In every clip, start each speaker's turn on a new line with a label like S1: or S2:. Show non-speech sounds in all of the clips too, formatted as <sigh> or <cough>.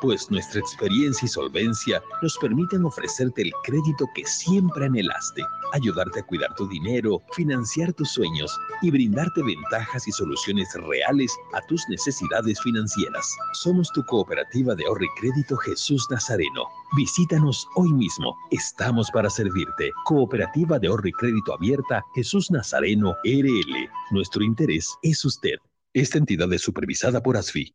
S1: pues nuestra experiencia y solvencia nos permiten ofrecerte el crédito que siempre anhelaste, ayudarte a cuidar tu dinero, financiar tus sueños y brindarte ventajas y soluciones reales a tus necesidades financieras. Somos tu cooperativa de ahorro y crédito Jesús Nazareno. Visítanos hoy mismo. Estamos para servirte. Cooperativa de ahorro y crédito abierta Jesús Nazareno RL. Nuestro interés es usted. Esta entidad es supervisada por ASFI.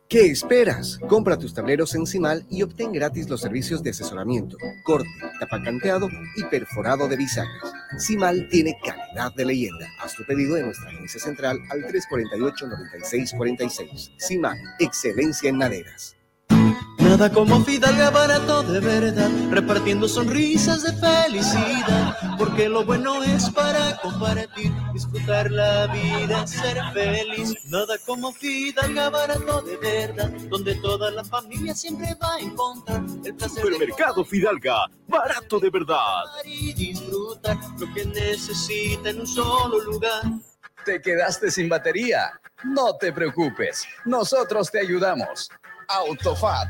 S2: ¿Qué esperas? Compra tus tableros en Cimal y obtén gratis los servicios de asesoramiento, corte, tapacanteado y perforado de bisagras. Cimal tiene calidad de leyenda. Haz tu pedido en nuestra agencia central al 348-9646. Cimal, excelencia en maderas.
S3: Nada como Fidalga barato de verdad, repartiendo sonrisas de felicidad, porque lo bueno es para compartir, disfrutar la vida, ser feliz. Nada como Fidalga barato de verdad, donde toda la familia siempre va a encontrar el placer de
S4: Supermercado Fidalga, barato de verdad.
S3: y disfrutar lo que necesita en un solo lugar.
S5: ¿Te quedaste sin batería? No te preocupes, nosotros te ayudamos. Autofat,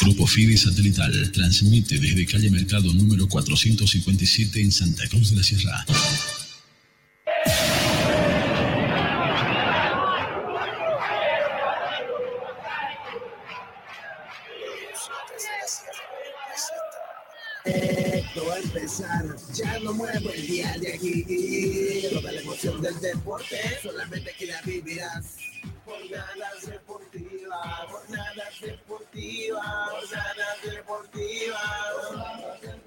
S6: Grupo FIDE Satelital transmite desde calle Mercado número 457 en Santa Cruz de la Sierra.
S7: Esto va a empezar, ya no muevo el día de aquí. Toda la emoción del deporte, solamente aquí la vivirás. Jornadas deportivas, jornadas deportivas, jornadas deportivas. Jornadas deportivas.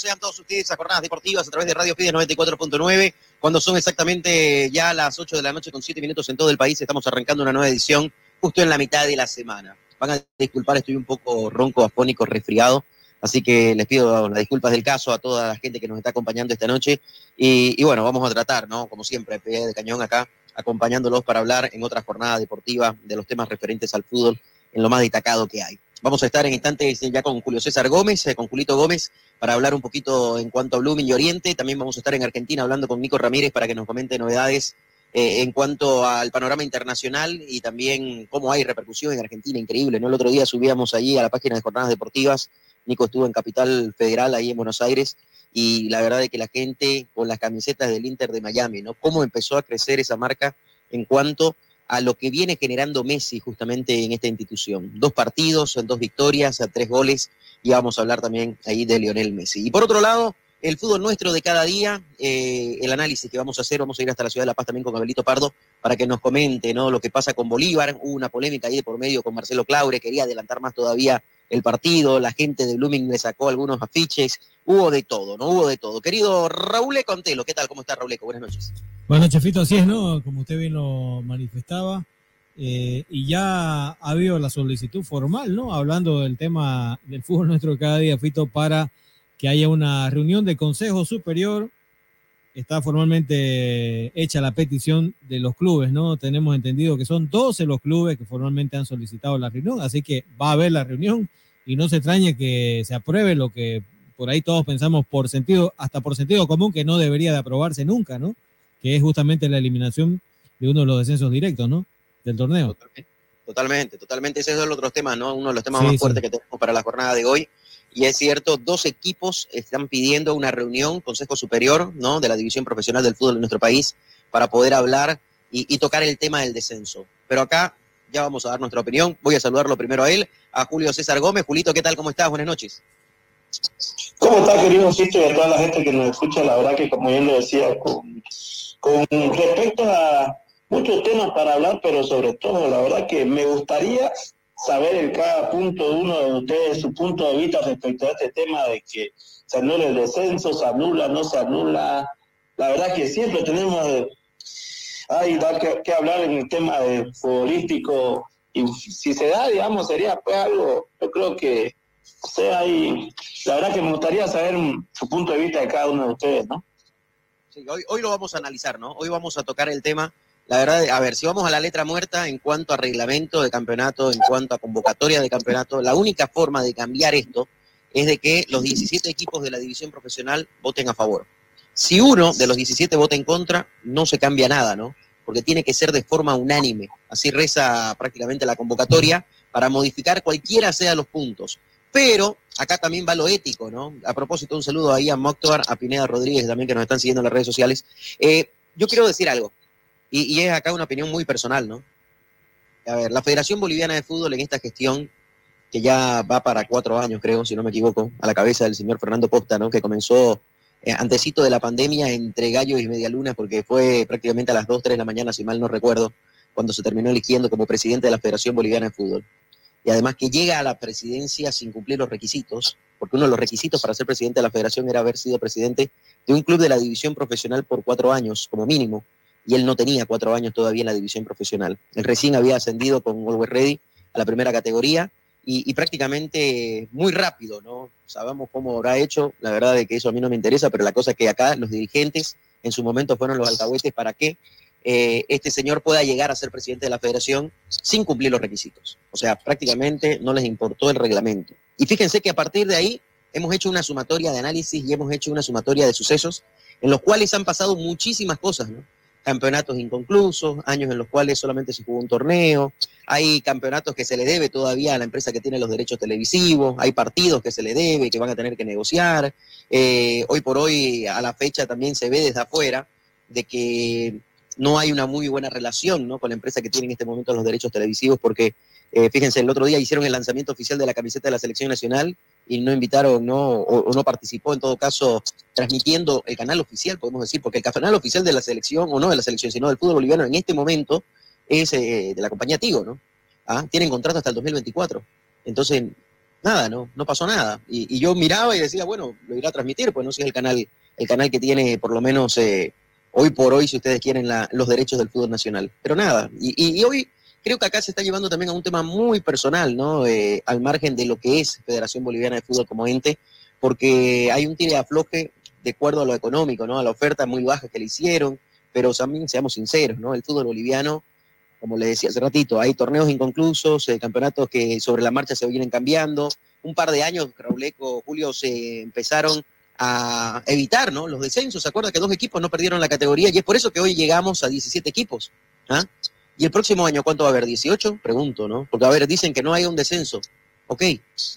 S8: Sean todos ustedes a Jornadas Deportivas a través de Radio Fides 94.9. Cuando son exactamente ya las 8 de la noche con 7 minutos en todo el país, estamos arrancando una nueva edición justo en la mitad de la semana. Van a disculpar, estoy un poco ronco, afónico, resfriado. Así que les pido las disculpas del caso a toda la gente que nos está acompañando esta noche. Y, y bueno, vamos a tratar, ¿no? Como siempre, pie de cañón acá, acompañándolos para hablar en otra jornada deportiva de los temas referentes al fútbol en lo más destacado que hay. Vamos a estar en instantes ya con Julio César Gómez, eh, con Julito Gómez, para hablar un poquito en cuanto a Blooming y Oriente. También vamos a estar en Argentina hablando con Nico Ramírez para que nos comente novedades eh, en cuanto al panorama internacional y también cómo hay repercusión en Argentina, increíble, ¿no? El otro día subíamos allí a la página de Jornadas Deportivas, Nico estuvo en Capital Federal, ahí en Buenos Aires, y la verdad es que la gente con las camisetas del Inter de Miami, ¿no? Cómo empezó a crecer esa marca en cuanto a lo que viene generando Messi justamente en esta institución. Dos partidos, dos victorias, tres goles, y vamos a hablar también ahí de Lionel Messi. Y por otro lado, el fútbol nuestro de cada día, eh, el análisis que vamos a hacer, vamos a ir hasta la ciudad de La Paz también con Abelito Pardo para que nos comente ¿no? lo que pasa con Bolívar. Hubo una polémica ahí de por medio con Marcelo Claure, quería adelantar más todavía el partido, la gente de Blooming le sacó algunos afiches, hubo de todo, ¿no? Hubo de todo. Querido Raúl Contelo, ¿qué tal? ¿Cómo está Raúl? Buenas noches.
S9: Buenas noches, Fito, así es, ¿no? Como usted bien lo manifestaba, eh, y ya ha habido la solicitud formal, ¿no? Hablando del tema del fútbol nuestro cada día, Fito, para que haya una reunión de Consejo Superior. Está formalmente hecha la petición de los clubes, ¿no? Tenemos entendido que son 12 los clubes que formalmente han solicitado la reunión, así que va a haber la reunión y no se extrañe que se apruebe lo que por ahí todos pensamos por sentido, hasta por sentido común, que no debería de aprobarse nunca, ¿no? Que es justamente la eliminación de uno de los descensos directos, ¿no? Del torneo.
S8: Totalmente, totalmente. Ese es otro tema, ¿no? Uno de los temas
S9: Sí,
S8: más
S9: sí.
S8: fuertes que tenemos para la jornada de hoy. Y es cierto, dos equipos están pidiendo una reunión, Consejo Superior, ¿no? De la División Profesional del Fútbol en nuestro país, para poder hablar y, y tocar el tema del descenso. Pero acá ya vamos a dar nuestra opinión. Voy a saludarlo primero a él, a Julio César Gómez. Julito, ¿qué tal? ¿Cómo estás? Buenas noches.
S10: ¿Cómo está, querido Cito, y a toda la gente que nos escucha? La verdad que, como bien lo decía, con, con respecto a muchos temas para hablar, pero sobre todo, la verdad que me gustaría saber en cada punto de uno de ustedes su punto de vista respecto a este tema de que se anula el descenso, se anula, no se anula. La verdad que siempre tenemos de, ay, da que, que hablar en el tema de futbolístico y si se da, digamos, sería pues algo, yo creo que sea, ahí, la verdad que me gustaría saber su punto de vista de cada uno de ustedes, ¿no?
S8: Sí, hoy, hoy lo vamos a analizar, ¿no? Hoy vamos a tocar el tema. La verdad, a ver, si vamos a la letra muerta en cuanto a reglamento de campeonato, en cuanto a convocatoria de campeonato, la única forma de cambiar esto es de que los 17 equipos de la división profesional voten a favor. Si uno de los 17 vota en contra, no se cambia nada, ¿no? Porque tiene que ser de forma unánime. Así reza prácticamente la convocatoria para modificar cualquiera sea los puntos. Pero acá también va lo ético, ¿no? A propósito, un saludo ahí a Moctoar, a Pineda Rodríguez también que nos están siguiendo en las redes sociales. Eh, yo quiero decir algo, y, es acá una opinión muy personal, ¿no? A ver, la Federación Boliviana de Fútbol en esta gestión, que ya va para cuatro años, creo, si no me equivoco, a la cabeza del señor Fernando Popta, ¿no? Que comenzó eh, antecito de la pandemia entre gallos y medialunas, porque fue prácticamente a las 2, 3 de la mañana, si mal no recuerdo, cuando se terminó eligiendo como presidente de la Federación Boliviana de Fútbol y además que llega a la presidencia sin cumplir los requisitos, porque uno de los requisitos para ser presidente de la federación era haber sido presidente de un club de la división profesional por cuatro años, como mínimo. Y él no tenía cuatro años todavía en la división profesional. Él recién había ascendido con Always Ready a la primera categoría y, y prácticamente muy rápido, ¿no? Sabemos cómo habrá hecho, la verdad de que eso a mí no me interesa, pero la cosa es que acá los dirigentes en su momento fueron los alcahuetes para que eh, este señor pueda llegar a ser presidente de la federación sin cumplir los requisitos. O sea, prácticamente no les importó el reglamento. Y fíjense que a partir de ahí hemos hecho una sumatoria de análisis y hemos hecho una sumatoria de sucesos en los cuales han pasado muchísimas cosas, ¿no? Campeonatos inconclusos, años en los cuales solamente se jugó un torneo, hay campeonatos que se le debe todavía a la empresa que tiene los derechos televisivos, hay partidos que se le debe, que van a tener que negociar. Eh, hoy por hoy, a la fecha, también se ve desde afuera de que no hay una muy buena relación ¿no? con la empresa que tiene en este momento los derechos televisivos, porque eh, fíjense, el otro día hicieron el lanzamiento oficial de la camiseta de la selección nacional y no invitaron, no, o, no participó en todo caso transmitiendo el canal oficial, podemos decir, porque el canal oficial de la selección, o no de la selección, sino del fútbol boliviano en este momento es eh, de la compañía Tigo, ¿no? Ah, Tienen contrato hasta el 2024. Entonces, nada, no, no pasó nada. Y, yo miraba y decía, bueno, lo irá a transmitir, pues no si el canal, el canal que tiene por lo menos eh, hoy por hoy, si ustedes quieren, la- los derechos del fútbol nacional. Pero nada, y hoy creo que acá se está llevando también a un tema muy personal, ¿no? Eh, al margen de lo que es Federación Boliviana de Fútbol como ente, porque hay un tire de afloje de acuerdo a lo económico, ¿no? A la oferta muy baja que le hicieron, pero también seamos sinceros, ¿no? El fútbol boliviano, como le decía hace ratito, hay torneos inconclusos, eh, campeonatos que sobre la marcha se vienen cambiando. Un par de años, Rauleco, Julio, se empezaron a evitar ¿no? los descensos. ¿Se acuerda que dos equipos no perdieron la categoría? Y es por eso que hoy llegamos a 17 equipos. ¿ah? ¿Y el próximo año cuánto va a haber? ¿18? Pregunto, ¿no? Porque, a ver, dicen que no hay un descenso. Ok,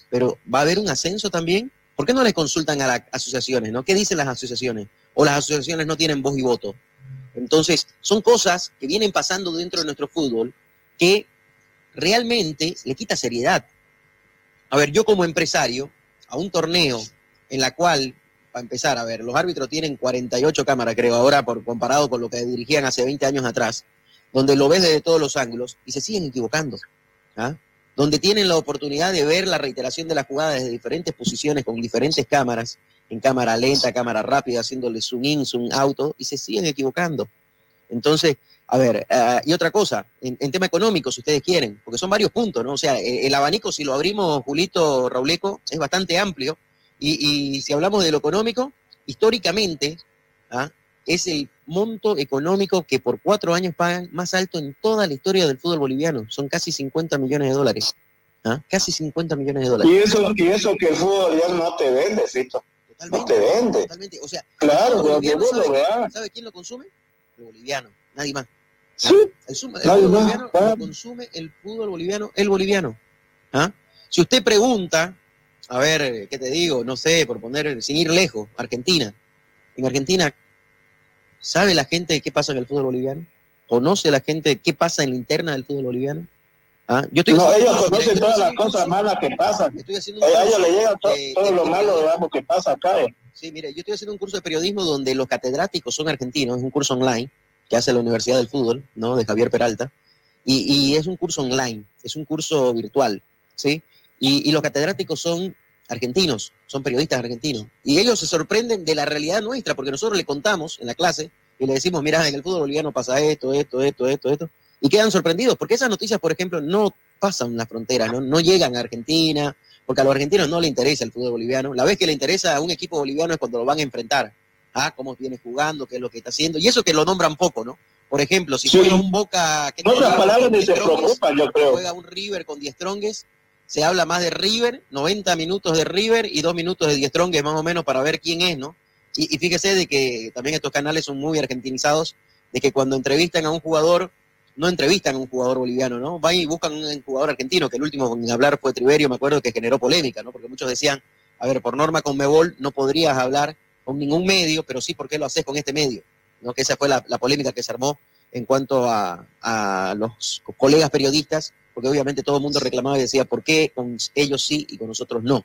S8: pero ¿va a haber un ascenso también? ¿Por qué no le consultan a las asociaciones, no? ¿Qué dicen las asociaciones? O las asociaciones no tienen voz y voto. Entonces, son cosas que vienen pasando dentro de nuestro fútbol que realmente le quita seriedad. A ver, yo como empresario, a un torneo en la cual, para empezar, a ver, los árbitros tienen 48 cámaras, creo, ahora por comparado con lo que dirigían hace 20 años atrás, donde lo ves desde todos los ángulos y se siguen equivocando. ¿ah? Donde tienen la oportunidad de ver la reiteración de la jugada desde diferentes posiciones, con diferentes cámaras, en cámara lenta, cámara rápida, haciéndole zoom in, zoom out, y se siguen equivocando. Entonces, a ver, ah, y otra cosa, en, en tema económico, si ustedes quieren, porque son varios puntos, ¿no? O sea, eh, el abanico, si lo abrimos, Julito Rauleco, es bastante amplio. Y, y si hablamos de lo económico, históricamente, ¿ah? Es el monto económico que por cuatro años pagan más alto en toda la historia del fútbol boliviano. Son casi 50 millones de dólares. ¿ah? Casi 50 millones de dólares.
S10: Y eso, y eso que el fútbol ya no te vende, Cito. No te vende.
S8: Totalmente. O sea,
S10: Claro,
S8: boliviano, ¿sabe,
S10: veas.
S8: ¿sabe quién lo consume? El boliviano, nadie más.
S10: Sí,
S8: El, suma- el
S10: nadie
S8: fútbol
S10: más,
S8: boliviano
S10: claro.
S8: lo consume el fútbol boliviano, el boliviano. ¿ah? Si usted pregunta, a ver, ¿qué te digo? No sé, por poner, sin ir lejos, Argentina. En Argentina, ¿sabe la gente qué pasa en el fútbol boliviano? ¿Conoce la gente qué pasa en la interna del fútbol boliviano? ¿Ah? Yo estoy
S10: No, ellos conocen todas las cosas malas que pasan.
S8: Estoy haciendo un
S10: A ellos
S8: curso
S10: le llega
S8: de-
S10: todo
S8: de
S10: lo malo, digamos, que pasa acá. eh.
S8: Sí, mire, yo estoy haciendo un curso de periodismo donde los catedráticos son argentinos, es un curso online que hace la Universidad del Fútbol, ¿no? De Javier Peralta. Y, y es un curso online, es un curso virtual, ¿sí? Y, y los catedráticos son argentinos, son periodistas argentinos. Y ellos se sorprenden de la realidad nuestra, porque nosotros le contamos en la clase y le decimos, mira, en el fútbol boliviano pasa esto, esto, esto, esto, esto. Y quedan sorprendidos, porque esas noticias, por ejemplo, no pasan la frontera, ¿no? no llegan a Argentina, porque a los argentinos no le interesa el fútbol boliviano. La vez que le interesa a un equipo boliviano es cuando lo van a enfrentar. ¿Ah? Cómo viene jugando, qué es lo que está haciendo. Y eso que lo nombran poco, ¿no? Por ejemplo, si
S10: Sí.
S8: juega un Boca... que
S10: No, las palabras se preocupan, yo creo.
S8: Juega un River con Die Strongest, se habla más de River, 90 minutos de River y 2 minutos de Die Strongest más o menos para ver quién es, ¿no? Y, fíjese de que también estos canales son muy argentinizados, de que cuando entrevistan a un jugador, no entrevistan a un jugador boliviano, ¿no? Van y buscan un jugador argentino, que el último en hablar fue Triverio, me acuerdo que generó polémica, ¿no? Porque muchos decían, a ver, por norma con Mebol no podrías hablar con ningún medio, pero sí, ¿por qué lo haces con este medio? ¿No? Que esa fue la, polémica que se armó en cuanto a los colegas periodistas, porque obviamente todo el mundo reclamaba y decía, ¿por qué con ellos sí y con nosotros no?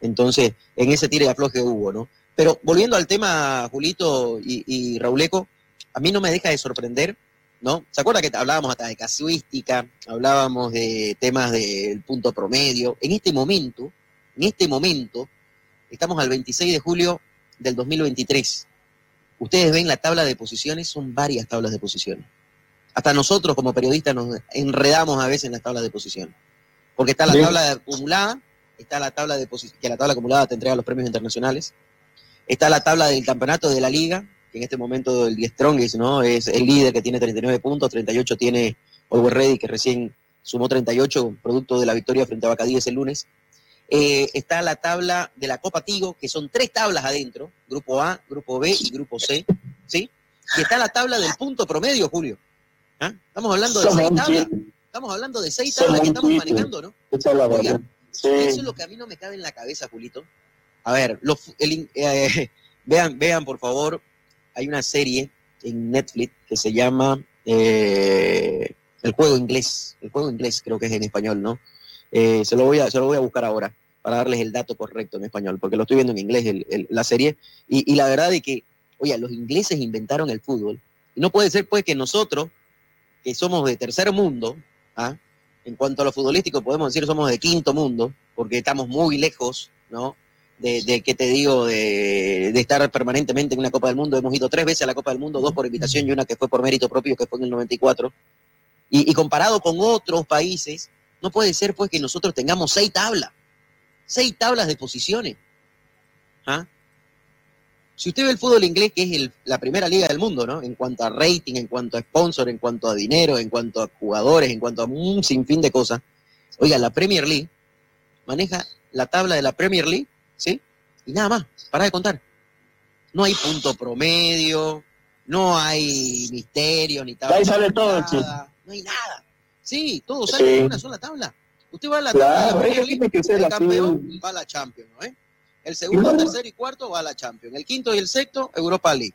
S8: Entonces, en ese tire y afloje hubo, ¿no? Pero volviendo al tema, Julito y, y Rauleco, a mí no me deja de sorprender, ¿no? ¿Se acuerda que hablábamos hasta de casuística, hablábamos de temas del punto promedio? En este momento, en este momento, estamos al 26 de julio del 2023. ustedes ven la tabla de posiciones, son varias tablas de posiciones. Hasta nosotros como periodistas nos enredamos a veces en las tablas de posiciones. Porque está la tabla de acumulada, está la tabla de que la tabla acumulada te entrega los premios internacionales, está la tabla del campeonato de la liga, que en este momento el Die Strongest, ¿no? Es el líder que tiene 39 puntos, 38 tiene Always Ready, que recién sumó 38, producto de la victoria frente a Bacadíes el lunes. Eh, está la tabla de la Copa Tigo, que son tres tablas adentro, grupo A, grupo B y grupo C, ¿sí? Y está la tabla del punto promedio, Julio. ¿Ah? Estamos hablando de seis tablas. Estamos hablando de seis tablas que estamos manejando, ¿no? Oiga.
S10: Sí.
S8: Eso es lo que a mí no me cabe en la cabeza, Julito. A ver, los, el eh, <laughs> vean, vean, por favor, hay una serie en Netflix que se llama eh, El juego inglés. El juego inglés creo que es en español, ¿no? Eh, se, lo voy a, se lo voy a buscar ahora para darles el dato correcto en español, porque lo estoy viendo en inglés el- el- la serie. Y, y la verdad es que, oye, los ingleses inventaron el fútbol. Y no puede ser pues que nosotros, que somos de tercer mundo, ¿ah? en cuanto a lo futbolístico podemos decir somos de quinto mundo, porque estamos muy lejos, ¿no? De, de ¿qué te digo? De, de estar permanentemente en una Copa del Mundo. Hemos ido tres veces a la Copa del Mundo, dos por invitación y una que fue por mérito propio, que fue en el 94. Y, y comparado con otros países, no puede ser pues que nosotros tengamos seis tablas, seis tablas de posiciones. ¿Ah? Si usted ve el fútbol inglés, que es el- la primera liga del mundo, ¿no? En cuanto a rating, en cuanto a sponsor, en cuanto a dinero, en cuanto a jugadores, en cuanto a un sinfín de cosas. Oiga, la Premier League maneja la tabla de la Premier League, ¿sí? Y nada más, para de contar. No hay punto promedio, no hay misterio, ni tabla.
S10: Ahí sale todo, chico.
S8: No hay nada. Sí, todo sale
S10: Sí.
S8: en una sola tabla. Usted va a la tabla de la Premier League, el campeón va a la Champions, ¿no? ¿eh? El segundo, tercero y cuarto va a la Champions. El quinto y el sexto, Europa League.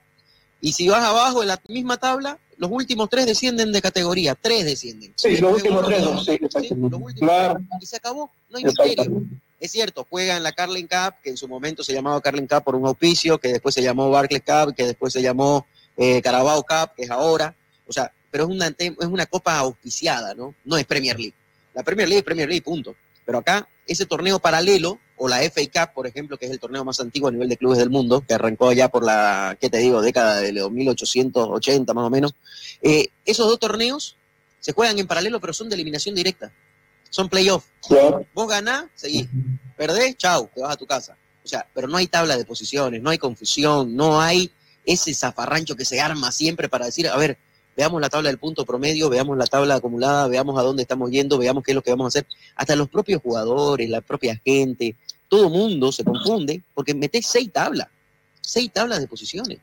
S8: Y si vas abajo en la misma tabla, los últimos tres descienden de categoría. Tres descienden.
S10: Sí, los últimos tres,
S8: dos,
S10: sí, exactamente. Claro,
S8: Y se acabó. No hay misterio. Es cierto, juega en la Carling Cup, que en su momento se llamaba Carling Cup por un auspicio, que después se llamó Barclays Cup, que después se llamó eh, Carabao Cup, que es ahora. O sea, pero es una, es una copa auspiciada, ¿no? No es Premier League. La Premier League es Premier League, punto. Pero acá, ese torneo paralelo, o la FA Cup, por ejemplo, que es el torneo más antiguo a nivel de clubes del mundo, que arrancó ya por la, ¿qué te digo?, década de los 1880 más o menos. eh, esos dos torneos se juegan en paralelo, pero son de eliminación directa. Son playoffs. Vos ganás, seguís. Perdés, chau, te vas a tu casa. O sea, pero no hay tabla de posiciones, no hay confusión, no hay ese zafarrancho que se arma siempre para decir, a ver, veamos la tabla del punto promedio, veamos la tabla acumulada, veamos a dónde estamos yendo, veamos qué es lo que vamos a hacer. Hasta los propios jugadores, la propia gente, todo mundo se confunde porque metés seis tablas, seis tablas de posiciones.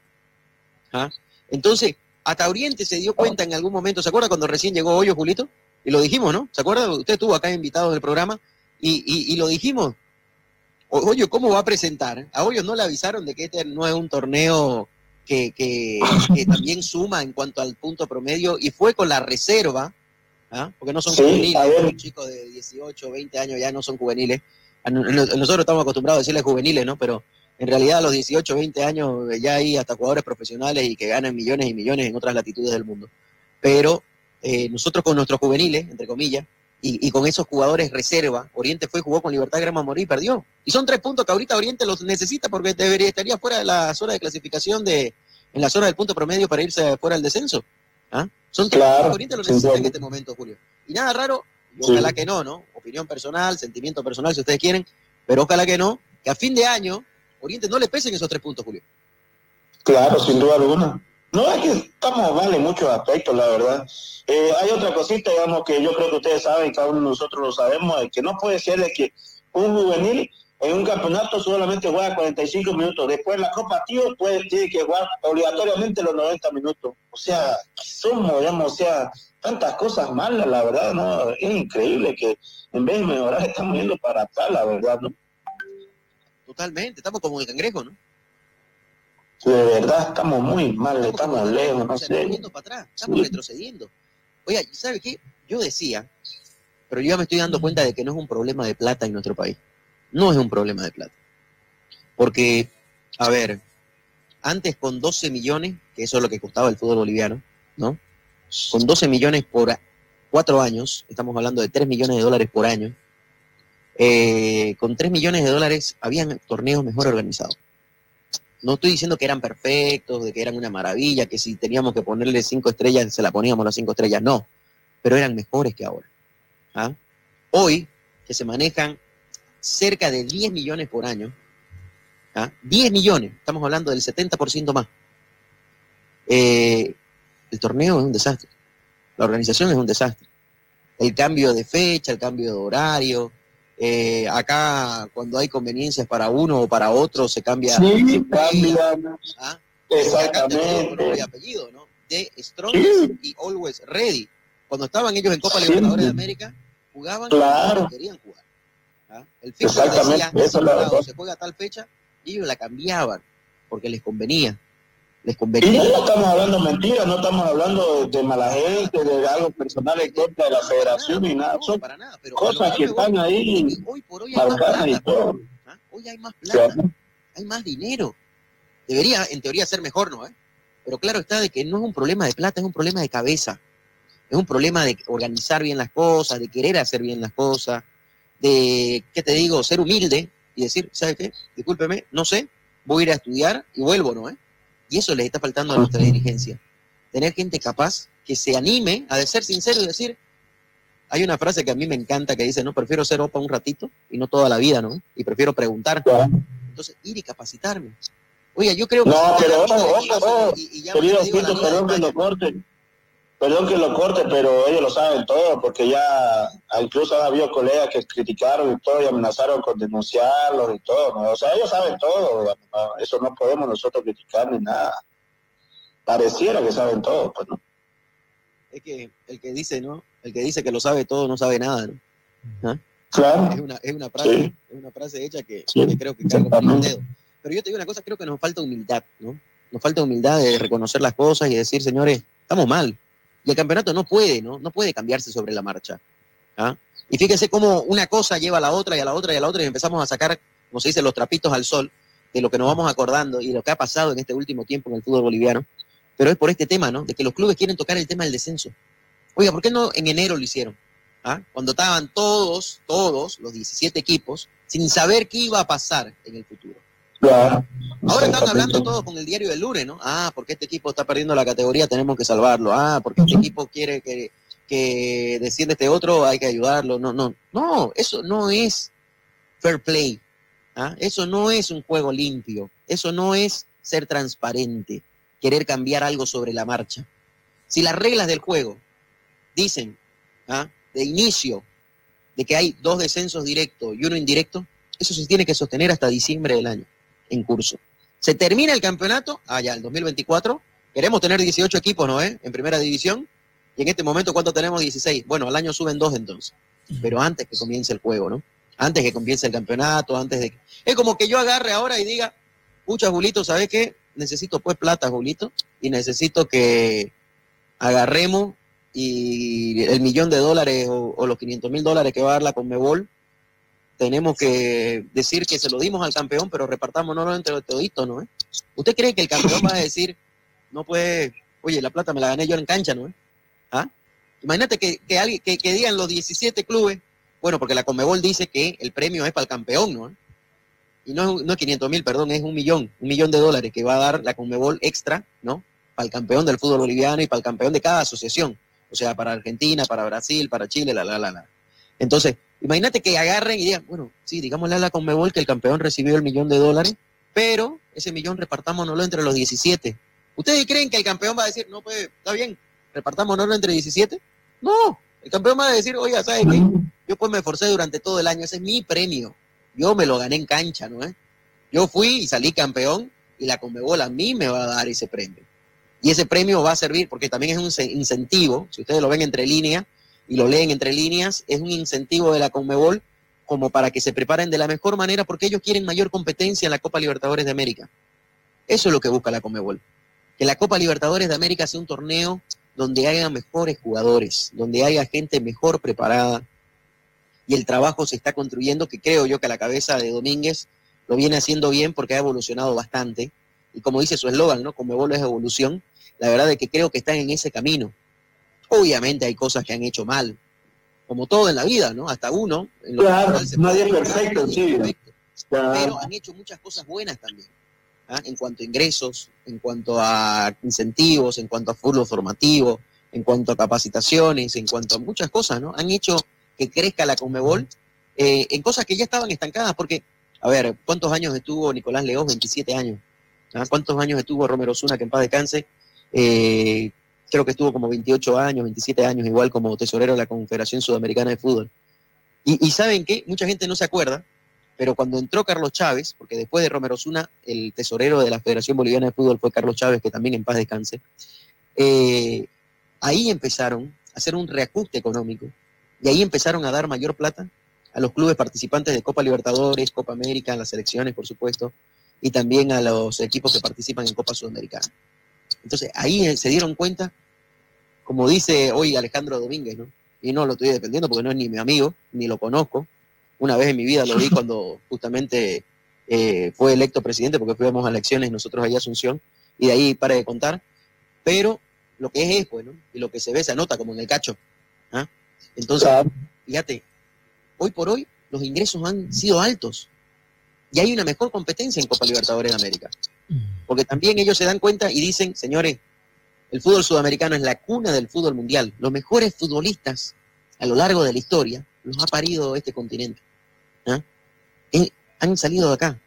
S8: ¿Ah? Entonces, hasta Oriente se dio cuenta en algún momento, ¿se acuerda cuando recién llegó Hoyo, Julito? Y lo dijimos, ¿no? ¿Se acuerda? Usted estuvo acá invitado en el programa y, y- y lo dijimos. Hoyo, ¿cómo va a presentar? A Hoyo no le avisaron de que este no es un torneo que, que- que <laughs> también suma en cuanto al punto promedio y fue con la reserva, ¿ah? porque no son
S10: Sí,
S8: juveniles, los chicos de 18, 20 años ya no son juveniles. Nosotros estamos acostumbrados a decirles juveniles, ¿no? Pero en realidad a los 18, 20 años ya hay hasta jugadores profesionales y que ganan millones y millones en otras latitudes del mundo. Pero eh, nosotros con nuestros juveniles, entre comillas, y, y con esos jugadores reserva, Oriente fue y jugó con Libertad Grama Morí y perdió. Y son tres puntos que ahorita Oriente los necesita porque debería, estaría fuera de la zona de clasificación de, en la zona del punto promedio para irse fuera del descenso. ¿Ah? Son tres
S10: Claro,
S8: puntos que Oriente lo
S10: sin
S8: necesita en este momento, Julio. Y nada raro, y
S10: Sí.
S8: ojalá que no, ¿no? Opinión personal, sentimiento personal, si ustedes quieren, pero ojalá que no, que a fin de año Oriente no le pesen esos tres puntos, Julio.
S10: Claro, sin duda alguna. No, es que estamos mal en muchos aspectos, la verdad. Eh, hay otra cosita, digamos, que yo creo que ustedes saben, cada uno de nosotros lo sabemos, de que no puede ser de que un juvenil en un campeonato solamente juega 45 minutos. Después la Copa Tío pues, tiene que jugar obligatoriamente los 90 minutos. O sea, somos, digamos, o sea, tantas cosas malas, la verdad, ¿no? Es increíble que en vez de mejorar estamos yendo para atrás, la verdad, ¿no?
S8: Totalmente, estamos como el cangrejo, ¿no?
S10: De verdad, estamos muy mal, estamos lejos, no
S8: estamos
S10: sé.
S8: yendo para atrás, estamos
S10: Sí.
S8: retrocediendo. Oiga, ¿sabe qué? Yo decía, pero yo ya me estoy dando cuenta de que no es un problema de plata en nuestro país. No es un problema de plata. Porque, a ver, antes con 12 millones, que eso es lo que costaba el fútbol boliviano, ¿no? Con 12 millones por cuatro años, estamos hablando de 3 millones de dólares por año, eh, con 3 millones de dólares habían torneos mejor organizados. No estoy diciendo que eran perfectos, de que eran una maravilla, que si teníamos que ponerle cinco estrellas, se la poníamos las cinco estrellas, no, pero eran mejores que ahora. ¿ah? Hoy, que se manejan cerca de 10 millones por año, ¿ah? 10 millones, estamos hablando del 70% más. Eh, el torneo es un desastre, la organización es un desastre. El cambio de fecha, el cambio de horario, eh, acá cuando hay conveniencias para uno o para otro se cambia.
S10: Sí, cambia.
S8: ¿ah?
S10: Exactamente.
S8: Y apellido, ¿no? De Strongest y Always Ready. Cuando estaban ellos en Copa Libertadores de América, jugaban
S10: Claro.
S8: cuando querían jugar. ¿ah? El fixture decía,
S10: esa es la
S8: "Jurado,
S10: verdad.
S8: se juega a tal fecha, y ellos la cambiaban porque les convenía. Les
S10: Y
S8: convenía.
S10: no estamos hablando mentiras, no estamos hablando de, de mala gente, de algo personal en contra de la federación ni nada. Son cosas que están ahí marcadas y todo.
S8: ¿ah? Hoy hay más plata, hay más dinero. Debería, en teoría, ser mejor, ¿no? eh? Pero claro está de que no es un problema de plata, es un problema de cabeza. Es un problema de organizar bien las cosas, de querer hacer bien las cosas, de, ¿qué te digo?, ser humilde y decir, ¿sabes qué? Discúlpeme, no sé, voy a ir a estudiar y vuelvo, ¿no? eh? Y eso les está faltando a nuestra dirigencia. Tener gente capaz que se anime a ser sincero y decir, hay una frase que a mí me encanta que dice, no, prefiero ser OPA un ratito y no toda la vida, ¿no? Y prefiero preguntar. Entonces, ir y capacitarme. Oiga, yo creo que...
S10: No, pero ojo, ojo, ojo, querido
S8: de
S10: perdón que lo corte, perdón que lo corte, pero ellos lo saben todo, porque ya incluso ha habido colegas que criticaron y todo y amenazaron con denunciarlos y todo, ¿no? o sea, ellos saben todo, ¿no? eso no podemos nosotros criticar ni nada. Pareciera que saben todo, pues no.
S8: Es que el que dice, ¿no? El que dice que lo sabe todo no sabe nada, ¿no? ¿Ah?
S10: Claro.
S8: Es una, es una frase,
S10: Sí.
S8: es una frase hecha que,
S10: Sí,
S8: que creo que carga
S10: exactamente.
S8: dedo. Pero yo te digo una cosa, creo que nos falta humildad, ¿no? Nos falta humildad de reconocer las cosas y decir, señores, estamos mal. Y el campeonato no puede, ¿no? No puede cambiarse sobre la marcha. ¿ah? Y fíjense cómo una cosa lleva a la otra y a la otra y a la otra y empezamos a sacar, como se dice, los trapitos al sol de lo que nos vamos acordando y lo que ha pasado en este último tiempo en el fútbol boliviano. Pero es por este tema, ¿no? De que los clubes quieren tocar el tema del descenso. Oiga, ¿por qué no en enero lo hicieron? ¿Ah? Cuando estaban todos, todos, los 17 equipos, sin saber qué iba a pasar en el futuro. Ahora están hablando todos con el diario del lunes, ¿no? Ah, porque este equipo está perdiendo la categoría, tenemos que salvarlo. Ah, porque este equipo quiere que, que descienda este otro, hay que ayudarlo. No, no, no, eso no es fair play. ¿ah? Eso no es un juego limpio. Eso no es ser transparente, querer cambiar algo sobre la marcha. Si las reglas del juego dicen ¿ah? de inicio de que hay dos descensos directos y uno indirecto, eso se tiene que sostener hasta diciembre del año en curso. Se termina el campeonato, ah, ya, el 2024. Queremos tener 18 equipos, ¿no? Eh? En primera división. Y en este momento, ¿cuánto tenemos? 16. Bueno, al año suben dos entonces. Pero antes que comience el juego, ¿no? Antes que comience el campeonato, antes de... Es como que yo agarre ahora y diga, pucha, Julito, ¿sabes qué? Necesito pues plata, Julito, y necesito que agarremos y el millón de dólares o, o los 500 mil dólares que va a dar la Conmebol, tenemos que decir que se lo dimos al campeón, pero repartámonos entre los toditos, ¿no? eh? ¿Usted cree que el campeón va a decir, no puede, oye, la plata me la gané yo en cancha, ¿no? ¿Ah? Imagínate que, que, alguien, que, que digan los 17 clubes, bueno, porque la Conmebol dice que el premio es para el campeón, ¿no? Y no, es- no es 500 mil, perdón, es un millón, un millón de dólares que va a dar la Conmebol extra, ¿no? Para el campeón del fútbol boliviano y para el campeón de cada asociación. O sea, para Argentina, para Brasil, para Chile, la, la, la, la. Entonces, imagínate que agarren y digan, bueno, sí, digámosle a la Conmebol que el campeón recibió el millón de dólares, pero ese millón repartámonoslo entre los 17. ¿Ustedes creen que el campeón va a decir, no, pues, está bien, repartámonoslo entre 17? No, el campeón va a decir, oiga, ¿sabes qué? Yo pues me esforcé durante todo el año, ese es mi premio. Yo me lo gané en cancha, ¿no? eh? Yo fui y salí campeón y la Conmebol a mí me va a dar ese premio. Y ese premio va a servir, porque también es un ce- incentivo, si ustedes lo ven entre líneas y lo leen entre líneas, es un incentivo de la Conmebol como para que se preparen de la mejor manera porque ellos quieren mayor competencia en la Copa Libertadores de América. Eso es lo que busca la Conmebol. Que la Copa Libertadores de América sea un torneo donde haya mejores jugadores, donde haya gente mejor preparada y el trabajo se está construyendo, que creo yo que a la cabeza de Domínguez lo viene haciendo bien porque ha evolucionado bastante. Y como dice su eslogan, ¿no? Conmebol es evolución. La verdad es que creo que están en ese camino. Obviamente hay cosas que han hecho mal, como todo en la vida, ¿no? Hasta uno. En lo
S10: Claro, nadie es perfecto, sí.
S8: perfecto.
S10: Claro.
S8: Pero han hecho muchas cosas buenas también. ¿ah? en cuanto a ingresos, en cuanto a incentivos, en cuanto a fútbol formativo, en cuanto a capacitaciones, en cuanto a muchas cosas, ¿no? Han hecho que crezca la Conmebol eh, en cosas que ya estaban estancadas, porque, a ver, ¿cuántos años estuvo Nicolás León? 27 años. ¿Ah? ¿Cuántos años estuvo Romero Zuna, que en paz descanse? Eh, creo que estuvo como 28 años, 27 años, igual como tesorero de la Confederación Sudamericana de Fútbol. Y, ¿saben qué? Mucha gente no se acuerda, pero cuando entró Carlos Chávez, porque después de Romero Zuna, el tesorero de la Federación Boliviana de Fútbol fue Carlos Chávez, que también en paz descanse, eh, ahí empezaron a hacer un reajuste económico y ahí empezaron a dar mayor plata a los clubes participantes de Copa Libertadores, Copa América, las selecciones, por supuesto, y también a los equipos que participan en Copa Sudamericana. Entonces ahí eh, se dieron cuenta, como dice hoy Alejandro Domínguez, ¿no? Y no lo estoy defendiendo porque no es ni mi amigo, ni lo conozco. Una vez en mi vida lo vi <laughs> cuando justamente eh, fue electo presidente, porque fuimos a elecciones nosotros allá a Asunción, y de ahí pare de contar. Pero lo que es es, pues, ¿no? Y lo que se ve se anota como en el cacho. ¿ah? Entonces, fíjate, hoy por hoy los ingresos han sido altos y hay una mejor competencia en Copa Libertadores de América. Porque también ellos se dan cuenta y dicen, señores, el fútbol sudamericano es la cuna del fútbol mundial. Los mejores futbolistas a lo largo de la historia los ha parido este continente. ¿ah? Eh, han salido de acá.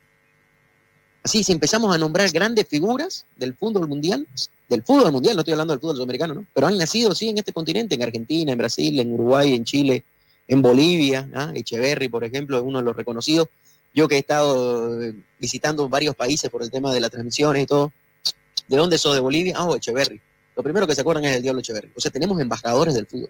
S8: Así, si empezamos a nombrar grandes figuras del fútbol mundial, del fútbol mundial, no estoy hablando del fútbol sudamericano, ¿no? Pero han nacido, sí, en este continente, en Argentina, en Brasil, en Uruguay, en Chile, en Bolivia, ¿ah? Echeverry, por ejemplo, es uno de los reconocidos. Yo que he estado eh, visitando varios países por el tema de las transmisiones y todo. ¿De dónde sos? ¿De Bolivia? Ah, oh, Echeverry. Lo primero que se acuerdan es el Diablo Echeverry. O sea, tenemos embajadores del fútbol.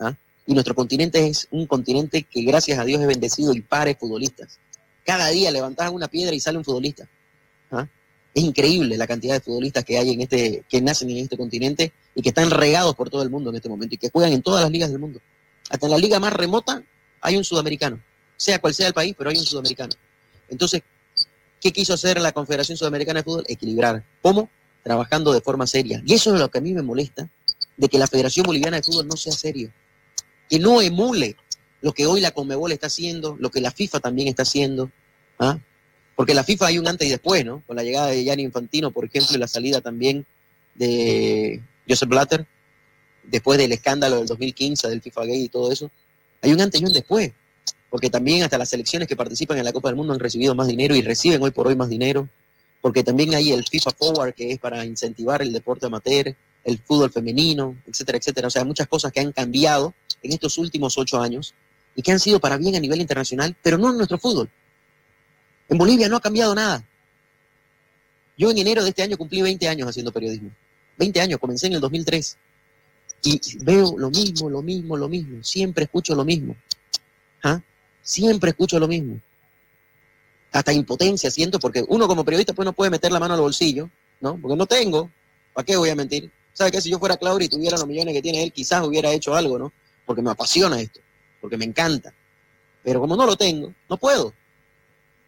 S8: ¿ah? Y nuestro continente es un continente que gracias a Dios es bendecido y pare futbolistas. Cada día levantas una piedra y sale un futbolista. ¿ah? Es increíble la cantidad de futbolistas que hay en este, que nacen en este continente y que están regados por todo el mundo en este momento y que juegan en todas las ligas del mundo. Hasta en la liga más remota hay un sudamericano, sea cual sea el país, pero hay un sudamericano. Entonces, ¿qué quiso hacer la Confederación Sudamericana de Fútbol? Equilibrar. ¿Cómo? Trabajando de forma seria. Y eso es lo que a mí me molesta, de que la Federación Boliviana de Fútbol no sea serio. Que no emule lo que hoy la Conmebol está haciendo, lo que la FIFA también está haciendo. ¿ah? Porque la FIFA hay un antes y después, ¿no? Con la llegada de Gianni Infantino, por ejemplo, y la salida también de Joseph Blatter, después del escándalo del 2015, del FIFA Gay y todo eso. Hay un antes y un después. Porque también hasta las selecciones que participan en la Copa del Mundo han recibido más dinero y reciben hoy por hoy más dinero. Porque también hay el FIFA Forward, que es para incentivar el deporte amateur, el fútbol femenino, etcétera, etcétera. O sea, muchas cosas que han cambiado en estos últimos ocho años y que han sido para bien a nivel internacional, pero no en nuestro fútbol. En Bolivia no ha cambiado nada. Yo en enero de este año cumplí 20 años haciendo periodismo. 20 años, comencé en el 2003. Y veo lo mismo, lo mismo, lo mismo. Siempre escucho lo mismo. ¿Ah? Siempre escucho lo mismo. Hasta impotencia siento, porque uno como periodista pues no puede meter la mano al bolsillo, ¿no? Porque no tengo. ¿Para qué voy a mentir? ¿Sabe qué? Si yo fuera Claudio y tuviera los millones que tiene él, quizás hubiera hecho algo, ¿no? Porque me apasiona esto, porque me encanta. Pero como no lo tengo, no puedo.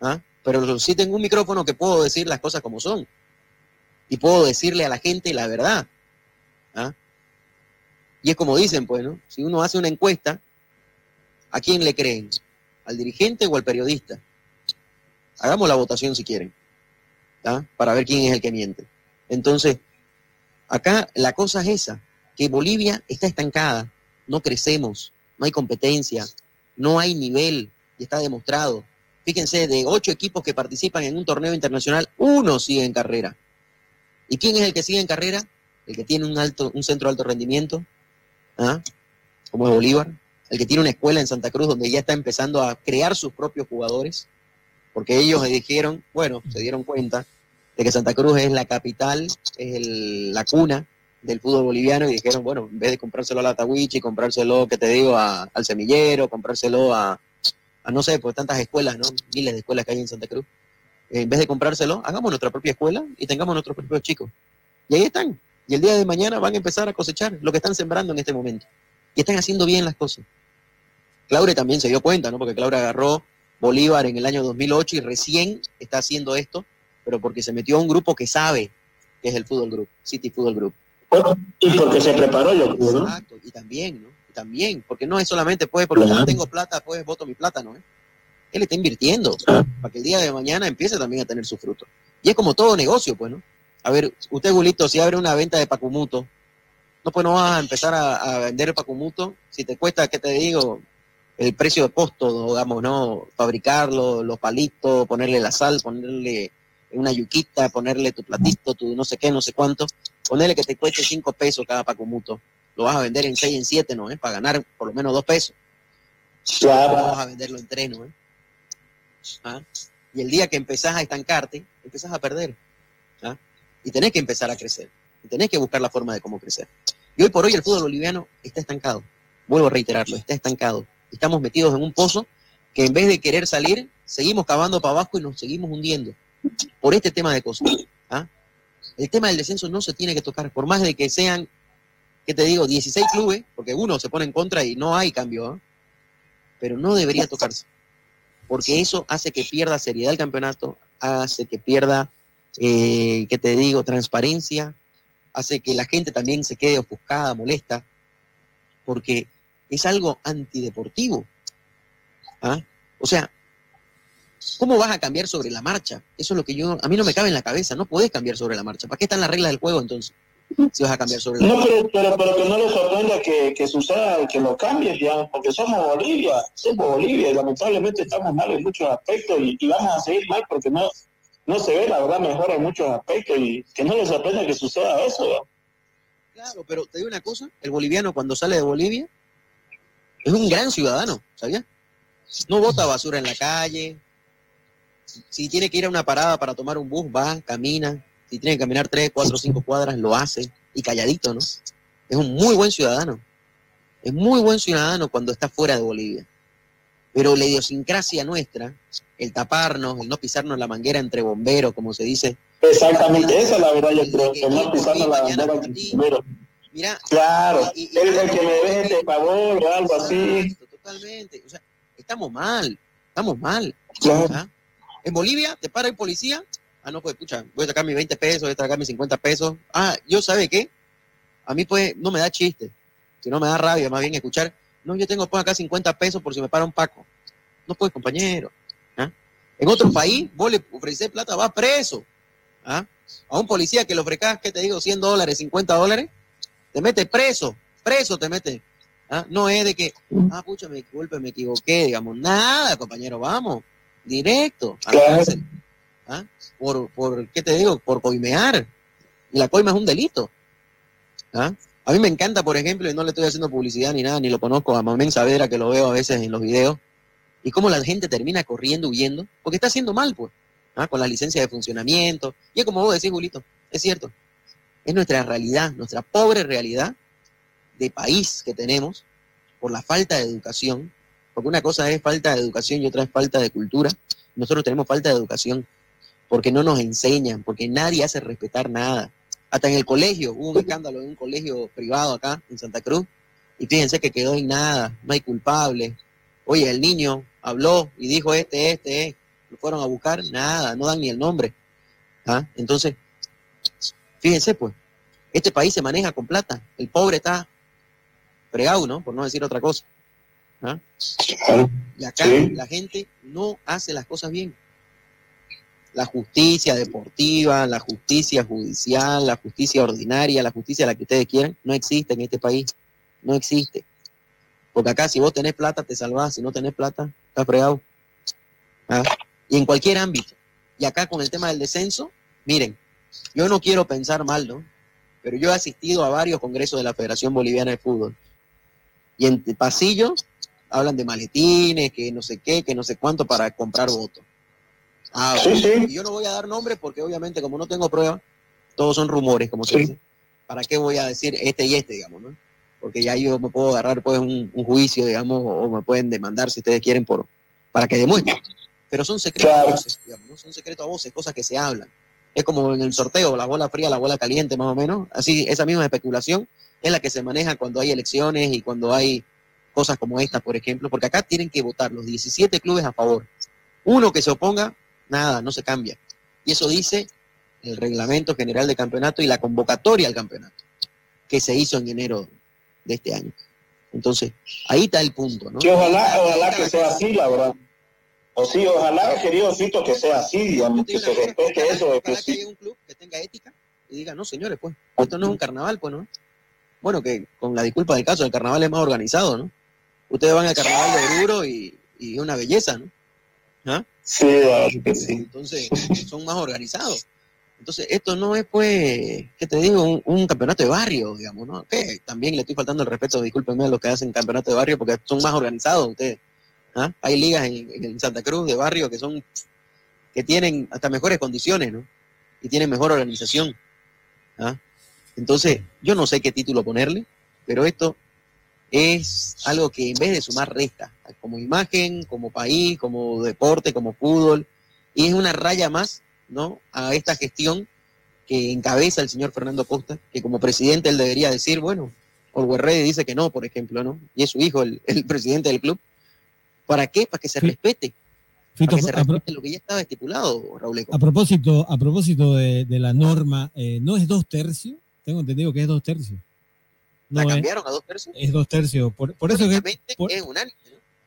S8: ¿Ah? Pero sí tengo un micrófono que puedo decir las cosas como son. Y puedo decirle a la gente la verdad. ¿Ah? Y es como dicen, pues, ¿no? Si uno hace una encuesta, ¿a quién le creen? ¿Al dirigente o al periodista? Hagamos la votación si quieren, ¿ah? para ver quién es el que miente. Entonces, acá la cosa es esa, que Bolivia está estancada, no crecemos, no hay competencia, no hay nivel, y está demostrado. Fíjense, de ocho equipos que participan en un torneo internacional, uno sigue en carrera. ¿Y quién es el que sigue en carrera? El que tiene un, alto, un centro de alto rendimiento, ¿ah? como es Bolívar, el que tiene una escuela en Santa Cruz donde ya está empezando a crear sus propios jugadores, porque ellos dijeron, bueno, se dieron cuenta de que Santa Cruz es la capital, es la cuna del fútbol boliviano y dijeron, bueno, en vez de comprárselo a la Tawichi, comprárselo, que te digo, al semillero, comprárselo a, a, no sé, pues tantas escuelas, ¿no? Miles de escuelas que hay en Santa Cruz. En vez de comprárselo, hagamos nuestra propia escuela y tengamos nuestros propios chicos. Y ahí están. Y el día de mañana van a empezar a cosechar lo que están sembrando en este momento. Y están haciendo bien las cosas. Claure también se dio cuenta, ¿no? Porque Claure agarró Bolívar en el año 2008 y recién está haciendo esto, pero porque se metió a un grupo que sabe que es el Fútbol Group, City Fútbol Group.
S10: Y porque se preparó, yo creo, ¿no?
S8: Exacto, y también, ¿no? Y también, porque no es solamente, pues, porque no tengo plata, pues voto mi plata, ¿no? Él está invirtiendo para que el día de mañana empiece también a tener su fruto. Y es como todo negocio, pues, ¿no? A ver, usted, Gulito, si abre una venta de pacumuto, no, pues no vas a empezar a, a vender el pacumuto si te cuesta, ¿qué te digo? El precio de costo, digamos, ¿no? Fabricarlo, los palitos, ponerle la sal, ponerle una yuquita, ponerle tu platito, tu no sé qué, no sé cuánto. Ponerle que te cueste cinco pesos cada pacumuto. Lo vas a vender en seis, en siete, ¿no? ¿Eh? Para ganar por lo menos dos pesos.
S10: Claro.
S8: Vas a venderlo en tres, ¿no? ¿Eh? ¿Ah? Y el día que empezás a estancarte, empezás a perder. ¿ah? Y tenés que empezar a crecer. Y tenés que buscar la forma de cómo crecer. Y hoy por hoy el fútbol boliviano está estancado. Vuelvo a reiterarlo, está estancado. Estamos metidos en un pozo que en vez de querer salir, seguimos cavando para abajo y nos seguimos hundiendo por este tema de cosas. ¿ah? El tema del descenso no se tiene que tocar, por más de que sean, ¿qué te digo? 16 clubes, porque uno se pone en contra y no hay cambio, ¿ah? pero no debería tocarse, porque eso hace que pierda seriedad el campeonato, hace que pierda, eh, ¿qué te digo? Transparencia, hace que la gente también se quede ofuscada, molesta, porque es algo antideportivo. ¿ah? O sea, ¿cómo vas a cambiar sobre la marcha? Eso es lo que yo, a mí no me cabe en la cabeza, no puedes cambiar sobre la marcha. ¿Para qué están las reglas del juego entonces? Si vas a cambiar sobre la
S10: No,
S8: marcha.
S10: pero, pero, pero que no les sorprenda que, que suceda, que lo cambies, digamos, porque somos Bolivia, somos Bolivia y lamentablemente estamos mal en muchos aspectos y, y vamos a seguir mal porque no, no se ve la verdad mejor en muchos aspectos y que no les sorprenda que suceda eso.
S8: Claro, pero te digo una cosa, el boliviano cuando sale de Bolivia es un gran ciudadano, ¿sabías? No bota basura en la calle. Si tiene que ir a una parada para tomar un bus, va, camina. Si tiene que caminar tres, cuatro, cinco cuadras, lo hace. Y calladito, ¿no? Es un muy buen ciudadano. Es muy buen ciudadano cuando está fuera de Bolivia. Pero la idiosincrasia nuestra, el taparnos, el no pisarnos la manguera entre bomberos, como se dice.
S10: Exactamente, esa es la verdad, yo creo, que no pisando la bandera primero.
S8: Mira,
S10: Claro, el, el que me deje este favor o algo así.
S8: Totalmente. O sea, estamos mal, estamos mal.
S10: Claro.
S8: En Bolivia te para el policía. Ah, no, pues, pucha, voy a sacar mis 20 pesos, voy a sacar mis 50 pesos. Ah, yo, ¿sabe qué? A mí, pues, no me da chiste. Si no me da rabia, más bien escuchar. No, yo tengo pues acá 50 pesos por si me para un paco. No puedes, compañero. ¿ah? En otro país, vos le ofreces plata, vas preso. ¿ah? A un policía que le ofrezcas, ¿qué te digo? 100 dólares, 50 dólares, te mete preso. Preso te mete. ¿ah? No es de que, ah, pucha, me disculpe, me equivoqué, digamos. Nada, compañero, vamos. Directo. A la cárcel. ¿ah? Por, por, ¿qué te digo? Por coimear. Y la coima es un delito. ¿ah? A mí me encanta, por ejemplo, y no le estoy haciendo publicidad ni nada, ni lo conozco, a Mamén Saavedra, que lo veo a veces en los videos, y cómo la gente termina corriendo, huyendo, porque está haciendo mal, pues, ¿ah? con la licencia de funcionamiento. Y es como vos decís, Julito, es cierto. Es nuestra realidad, nuestra pobre realidad de país que tenemos por la falta de educación, porque una cosa es falta de educación y otra es falta de cultura. Nosotros tenemos falta de educación porque no nos enseñan, porque nadie hace respetar nada. Hasta en el colegio, hubo un escándalo en un colegio privado acá en Santa Cruz, y fíjense que quedó en nada, no hay culpable. Oye, el niño habló y dijo este, este, este. lo fueron a buscar, nada, no dan ni el nombre. ¿Ah? Entonces, fíjense pues, este país se maneja con plata, el pobre está fregado, ¿no? Por no decir otra cosa. ¿Ah? Y acá
S10: Sí.
S8: la gente no hace las cosas bien. La justicia deportiva, la justicia judicial, la justicia ordinaria, la justicia la que ustedes quieran, no existe en este país. No existe. Porque acá si vos tenés plata te salvás, si no tenés plata, estás fregado. ¿Ah? Y en cualquier ámbito. Y acá con el tema del descenso, miren, yo no quiero pensar mal, ¿no? Pero yo he asistido a varios congresos de la Federación Boliviana de Fútbol. Y en el pasillo hablan de maletines, que no sé qué, que no sé cuánto para comprar votos. Ah,
S10: Sí, sí.
S8: y yo no voy a dar nombre porque obviamente como no tengo pruebas, todos son rumores, como se dice. ¿Para qué voy a decir este y este, digamos, no? Porque ya yo me puedo agarrar pues un, un juicio, digamos, o me pueden demandar si ustedes quieren por para que demuestren. Pero son secretos a voces, digamos, ¿no? Son secretos a voces, cosas que se hablan. Es como en el sorteo, la bola fría, la bola caliente, más o menos. Así, esa misma especulación es la que se maneja cuando hay elecciones y cuando hay cosas como esta, por ejemplo, porque acá tienen que votar los 17 clubes a favor. Uno que se oponga, nada, no se cambia. Y eso dice el reglamento general de campeonato y la convocatoria al campeonato, que se hizo en enero de este año. Entonces, ahí está el punto, ¿no?
S10: Que ojalá, ojalá que sea así, la verdad. O sí, ojalá, querido Fito, que sea así, digamos, que se respete eso de que
S8: Ojalá que haya un club que tenga ética y diga, no, señores, pues, esto no es un carnaval, pues, ¿no? Bueno, que con la disculpa del caso, el carnaval es más organizado, ¿no? Ustedes van al carnaval de Oruro y, y es una belleza, ¿no? ¿Ah?
S10: Sí, la verdad que sí.
S8: Entonces, son más organizados. Entonces, esto no es, pues, ¿qué te digo? Un, un campeonato de barrio, digamos, ¿no? Que también le estoy faltando el respeto, discúlpenme a los que hacen campeonato de barrio, porque son más organizados ustedes. ¿Ah? Hay ligas en, Santa Cruz de barrio que son, que tienen hasta mejores condiciones, ¿no? Y tienen mejor organización. ¿ah? Entonces, yo no sé qué título ponerle, pero esto es algo que en vez de sumar resta, como imagen, como país, como deporte, como fútbol, y es una raya más, ¿no? A esta gestión que encabeza el señor Fernando Costa, que como presidente él debería decir, bueno, Orwell dice que no, por ejemplo, ¿no? Y es su hijo el presidente del club. ¿Para qué? Para que se respete.
S9: Fito,
S8: Para que se respete lo que ya estaba estipulado, Raúl Eco.
S9: A propósito, a propósito de, de la norma, eh, ¿no es dos tercios? Tengo entendido que es dos tercios. No,
S8: ¿La
S9: es,
S8: cambiaron a dos tercios?
S9: es dos tercios. Por, por eso que, por-
S8: es unánime.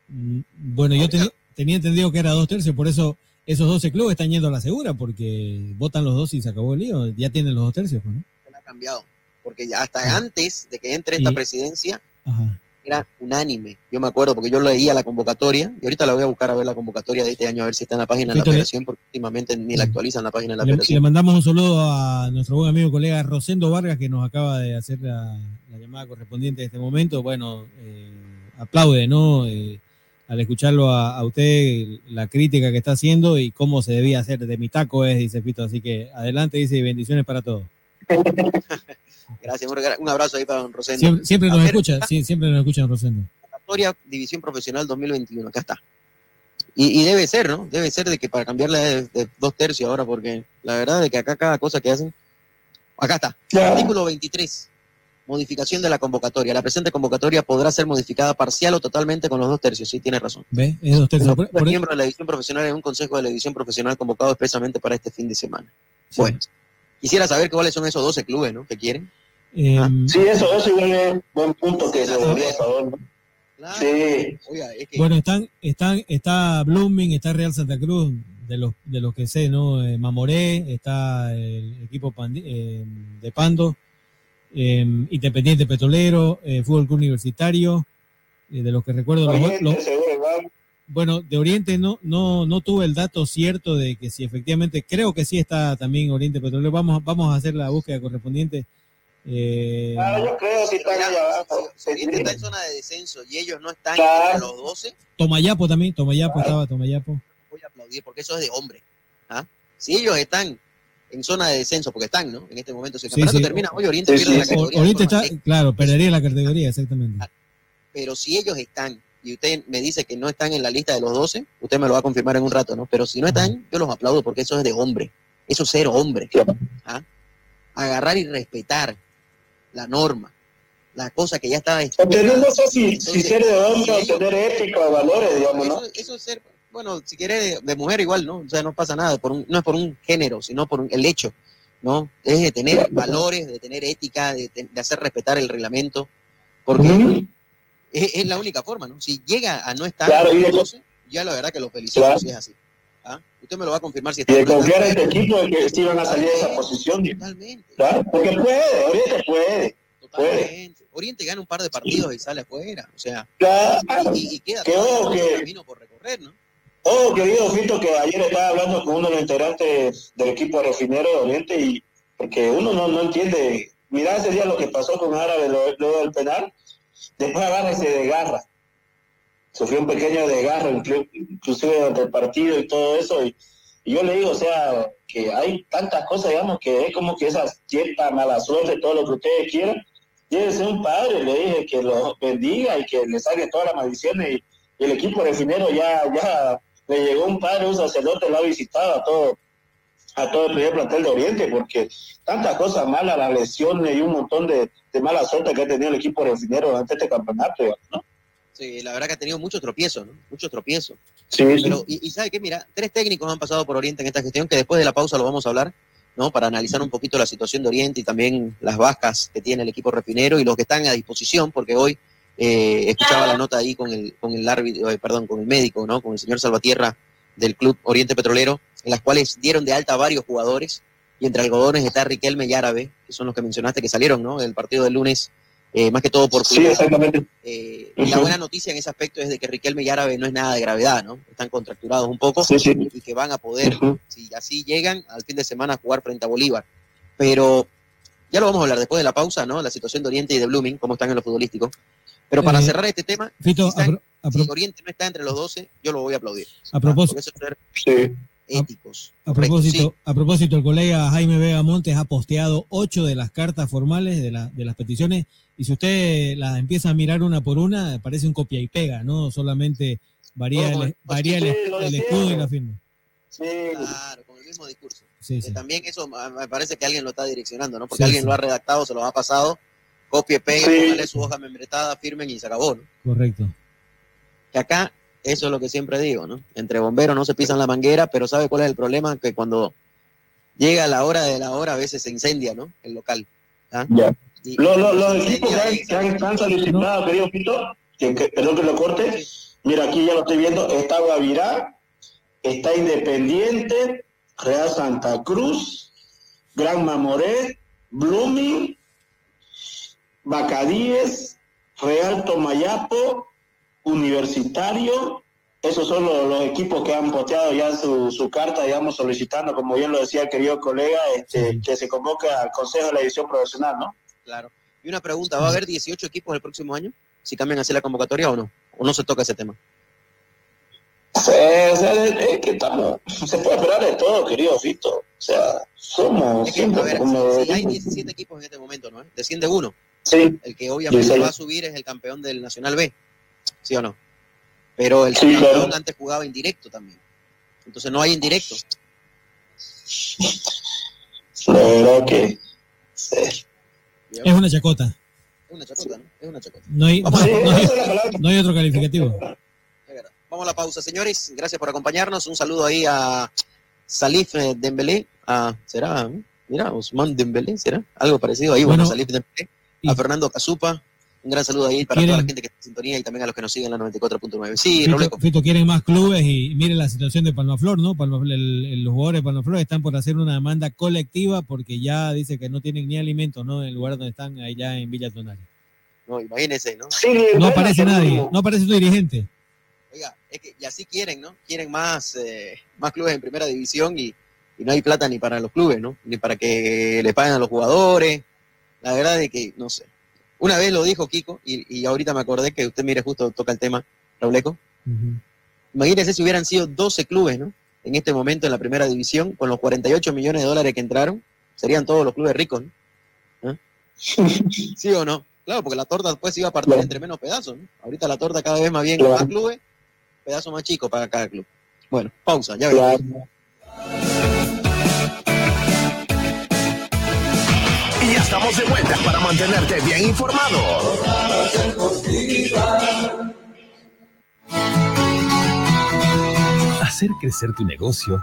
S9: Mm, bueno, yo tenía, tenía entendido que era dos tercios, por eso esos 12 clubes están yendo a la segura, porque votan los dos y se acabó el lío. Ya tienen los dos tercios, pues, ¿no?
S8: Se la ha cambiado. Porque ya hasta antes de que entre esta
S9: Y-
S8: presidencia,
S9: Ajá.
S8: Era unánime. Yo me acuerdo porque yo leía la convocatoria y ahorita la voy a buscar a ver la convocatoria de este año a ver si está en la página de la federación porque últimamente ni la actualizan la página de la
S9: Le, le mandamos un saludo a nuestro buen amigo colega Rosendo Vargas que nos acaba de hacer la, la llamada correspondiente en este momento. Bueno, eh, aplaude, ¿no? Eh, al escucharlo a, a usted, la crítica que está haciendo y cómo se debía hacer. De mi taco es, dice Fito. Así que adelante, dice, y bendiciones para todos. <laughs>
S8: Gracias, un abrazo ahí para don Rosendo.
S9: Siempre, siempre nos
S8: ver,
S9: escucha, sí, siempre nos escucha Rosendo.
S8: convocatoria División Profesional 2021, acá está. Y, y debe ser, ¿no? Debe ser de que para cambiarla de, de dos tercios ahora, porque la verdad es que acá cada cosa que hacen. Acá está. Artículo 23. Modificación de la convocatoria. La presente convocatoria podrá ser modificada parcial o totalmente con los dos tercios. Sí, tiene razón.
S9: ¿Ve? Es dos tercios.
S8: Los
S9: Por- por-
S8: miembros de la división profesional en un consejo de la división profesional convocado expresamente para este fin de semana. Bueno, quisiera saber cuáles son esos 12 clubes, ¿no? Que quieren.
S9: em,
S10: Sí, eso, eso igual es buen punto que se debería saber, ¿no? Sí.
S8: Oiga, es que
S9: Bueno, están, están, está Blooming, está Real Santa Cruz, de los, de los que sé, ¿no? Eh, Mamoré, está el equipo Pandi- eh, de Pando, eh, Independiente Petrolero, eh, Fútbol Club Universitario, eh, de los que recuerdo. los- los-
S10: seguro, igual.
S9: Bueno, de Oriente no, no, no tuve el dato cierto de que si efectivamente, creo que sí está también Oriente Petrolero. Vamos, vamos a hacer la búsqueda correspondiente. Eh,
S10: Ah, yo creo que están allá abajo.
S8: si Oriente está en zona de descenso y ellos no están
S10: Claro.
S8: entre los 12,
S9: Tomayapo también, Tomayapo estaba, Tomayapo.
S8: voy a aplaudir porque eso es de hombre. ¿ah? Si ellos están en zona de descenso, porque están, ¿no? En este momento, si el campeonato
S9: sí.
S8: termina hoy, Oriente
S9: Sí,
S8: pierde
S9: sí,
S8: la categoría.
S9: está, claro, perdería la categoría, exactamente.
S8: pero si ellos están y usted me dice que no están en la lista de los 12, usted me lo va a confirmar en un rato, ¿no? Pero si no están, yo los aplaudo porque eso es de hombre. Eso es ser hombre. ¿ah? Agarrar y respetar la norma, la cosa que ya estaba
S10: Porque no, no sé si, si
S8: Entonces,
S10: ser de hombre o
S8: si
S10: tener ética o valores, digamos, ¿no?
S8: Eso, eso es ser, bueno, si quiere de, de mujer igual, ¿no? O sea, no pasa nada, por un- no es por un género, sino por un- el hecho, ¿no? Es de tener valores, de tener ética, de, de hacer respetar el reglamento, porque es, es la única forma, ¿no? Si llega a no estar
S10: Claro, y
S8: en
S10: de-
S8: los 12, ya la verdad que lo felicito
S10: Claro.
S8: si es así. ¿ah? Usted me lo va a confirmar si
S10: Y
S8: está
S10: de
S8: no está.
S10: confiar en este equipo de que sí van a salir de esa posición.
S8: Totalmente.
S10: ¿Claro? Porque puede, Oriente puede. Puede.
S8: Totalmente. Oriente gana un par de partidos y sale afuera, o sea,
S10: Claro.
S8: y, y queda
S10: Que
S8: todo
S10: ojo,
S8: el
S10: que-
S8: camino por recorrer, ¿no?
S10: Oh, querido Fito, que ayer estaba hablando con uno de los integrantes del equipo refinero de Oriente y porque uno no, no entiende. Mirá ese día lo que pasó con Árabe luego del penal, después agarra ese de garra. Sufrió un pequeño desgarro, inclu- inclusive durante el partido y todo eso. Y, yo le digo, o sea, que hay tantas cosas, digamos, que es como que esa cierta mala suerte, todo lo que ustedes quieran. Llévese un padre, le dije que lo bendiga y que le saque todas las maldiciones. Y, y el equipo refinero ya, ya le llegó un padre, un sacerdote, lo ha visitado a todo, a todo el primer plantel de Oriente, porque tantas cosas malas, las lesiones y un montón de, de mala suerte que ha tenido el equipo refinero durante este campeonato, ¿no?
S8: Sí, la verdad que ha tenido mucho tropiezo, ¿no? Mucho tropiezo.
S10: Sí, sí.
S8: Pero, y, y sabe que, mira, tres técnicos han pasado por Oriente en esta gestión, que después de la pausa lo vamos a hablar, ¿no? Para analizar un poquito la situación de Oriente y también las vascas que tiene el equipo refinero y los que están a disposición, porque hoy eh, escuchaba la nota ahí con el, con el árbitro, eh, perdón, con el médico, ¿no? Con el señor Salvatierra, del Club Oriente Petrolero, en las cuales dieron de alta varios jugadores, y entre algodones está Riquelme y Árabe, que son los que mencionaste que salieron, ¿no? Del partido del lunes, eh, más que todo por
S10: Sí,
S8: cuidado.
S10: exactamente.
S8: Eh, y La buena noticia en ese aspecto es de que Riquelme y Árabe no es nada de gravedad, ¿no? Están contracturados un poco
S10: Sí, sí.
S8: y que van a poder, si así llegan, al fin de semana a jugar frente a Bolívar. Pero ya lo vamos a hablar después de la pausa, ¿no? La situación de Oriente y de Blooming, cómo están en lo futbolístico. Pero para
S9: Eh,
S8: cerrar este tema,
S9: Fito,
S8: si, están-
S9: a pro- a pro-
S8: si Oriente no está entre los 12, yo lo voy a aplaudir.
S9: A propósito-
S8: Porque eso es ser éticos.
S9: A propósito,
S8: sí.
S9: a propósito, el colega Jaime Vega Montes ha posteado ocho de las cartas formales de, la- de las peticiones y si usted las empieza a mirar una por una, parece un copia y pega, ¿no? Solamente varía, el, varía
S8: sí,
S9: escudo y la firma.
S8: Claro, con el mismo discurso.
S9: Sí, sí.
S8: también eso me parece que alguien lo está direccionando, ¿no? Porque
S9: Sí,
S8: alguien
S9: sí.
S8: lo ha redactado, se lo ha pasado, copie, pegue,
S9: Sí.
S8: póngale su hoja membretada, firmen y se acabó, ¿no?
S9: Correcto.
S8: Que acá, eso es lo que siempre digo, ¿no? Entre bomberos no se pisan la manguera, pero ¿sabe cuál es el problema? Que cuando llega la hora de la hora, a veces se incendia, ¿no? El local. ¿ah? Y-
S10: Los, los- los equipos que han, que han solicitado, querido Pito, que, que- perdón que lo corte, mira, aquí ya lo estoy viendo, está Guavirá, está Independiente, Real Santa Cruz, Gran Mamoré, Blooming, Bacadíes, Real Tomayapo, Universitario, esos son los, los equipos que han posteado ya su, su carta, digamos, solicitando, como bien lo decía el querido colega, este, que se convoque al Consejo de la División Profesional, ¿no?
S8: Claro. Y una pregunta, ¿va a haber 18 equipos el próximo año? Si cambian así la convocatoria o no. O no se toca ese tema.
S10: Sea, es, que estamos, se puede esperar de todo, querido Fito. O sea, somos
S8: Es que,
S10: siempre
S8: a ver,
S10: como...
S8: si, hay 17 equipos en este momento, ¿no? Desciende uno.
S10: Sí.
S8: El que obviamente va a subir es el campeón del Nacional B. ¿Sí o no? Pero el
S10: Sí, claro.
S8: antes jugaba indirecto también. Entonces no hay indirecto.
S10: La verdad que...
S9: Es una chacota.
S8: Es una chacota, ¿no? Es una chacota.
S9: No hay, no, hay- no hay otro calificativo.
S8: Vamos a la pausa, señores. Gracias por acompañarnos. Un saludo ahí a Salif eh, Dembélé. A, ¿Será? Mira, Usman Dembélé, ¿será? Algo parecido ahí. Bueno,
S9: Bueno,
S8: Salif Dembélé. A Fernando Cazupa. Un gran saludo ahí para
S9: ¿Quieren-
S8: toda la gente que está en sintonía y también a los que nos siguen en la 94.9. Sí,
S9: Fito,
S8: Robleco.
S9: Fito, quieren más clubes y mire la situación de Palmaflor, ¿no? Palma- el- el- los jugadores de Palmaflor están por hacer una demanda colectiva porque ya dice que no tienen ni alimentos, ¿no? En el lugar donde están allá en Villa Tonal.
S8: No, imagínense, ¿no?
S9: No aparece nadie, no aparece tu dirigente.
S8: Oiga, es que y así quieren, ¿no? Quieren más, eh, más clubes en primera división y, y no hay plata ni para los clubes, ¿no? Ni para que le paguen a los jugadores. La verdad es que, no sé. Una vez lo dijo Kiko y, y ahorita me acordé que usted, mire, justo toca el tema, Rauleco. Imagínense si hubieran sido 12 clubes, ¿no? En este momento en la primera división, con los 48 millones de dólares que entraron, serían todos los clubes ricos, ¿no? ¿Ah? <laughs> ¿Sí o no? Claro, porque la torta después se iba a partir entre menos pedazos, ¿no? Ahorita la torta cada vez más bien,
S10: Claro.
S8: más clubes, pedazo más chico para cada club. Bueno, pausa, ya veremos.
S4: De vuelta para mantenerte bien informado.
S1: Hacer crecer tu negocio,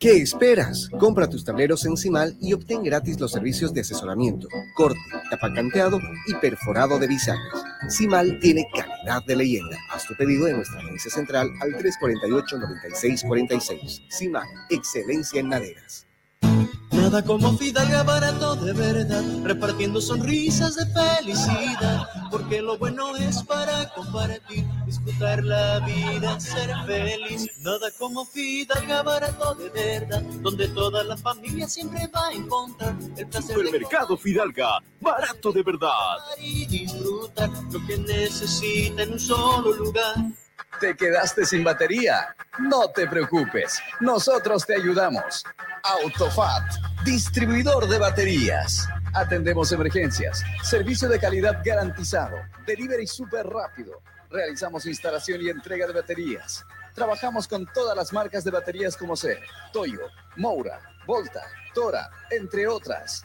S2: ¿Qué esperas? Compra tus tableros en Cimal y obtén gratis los servicios de asesoramiento, corte, tapacanteado y perforado de bisagras. Cimal tiene calidad de leyenda. Haz tu pedido en nuestra agencia central al 348-9646. Cimal, excelencia en maderas.
S3: Nada como Fidalga barato de verdad, repartiendo sonrisas de felicidad, porque lo bueno es para compartir, disfrutar la vida, ser feliz. Nada como Fidalga barato de verdad, donde toda la familia siempre va a encontrar el placer de
S4: Supermercado Fidalga, barato de verdad.
S3: y disfrutar lo que necesita en un solo lugar.
S5: ¿Te quedaste sin batería? No te preocupes, nosotros te ayudamos. Autofat, distribuidor de baterías. Atendemos emergencias, servicio de calidad garantizado, delivery súper rápido. Realizamos instalación y entrega de baterías. Trabajamos con todas las marcas de baterías como ser Toyo, Moura, Volta, Tora, entre otras.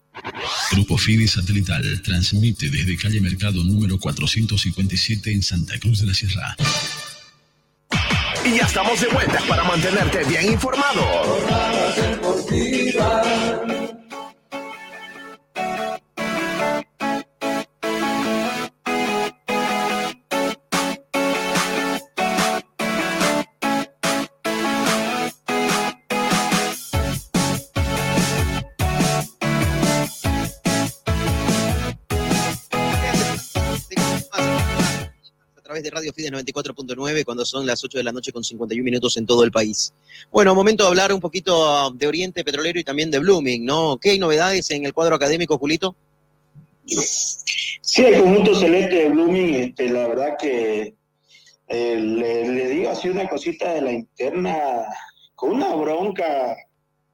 S6: Grupo FIDE Satelital transmite desde calle Mercado número 457 en Santa Cruz de la Sierra.
S4: Y ya estamos de vuelta para mantenerte bien informado.
S8: De Radio Fides 94.9 cuando son las 8 de la noche con 51 minutos en todo el país. Bueno, momento de hablar un poquito de Oriente Petrolero y también de Blooming, ¿no? ¿Qué hay novedades en el cuadro académico, Julito?
S10: Sí, el conjunto celeste de Blooming, este, la verdad que eh, le, le digo así una cosita de la interna, con una bronca,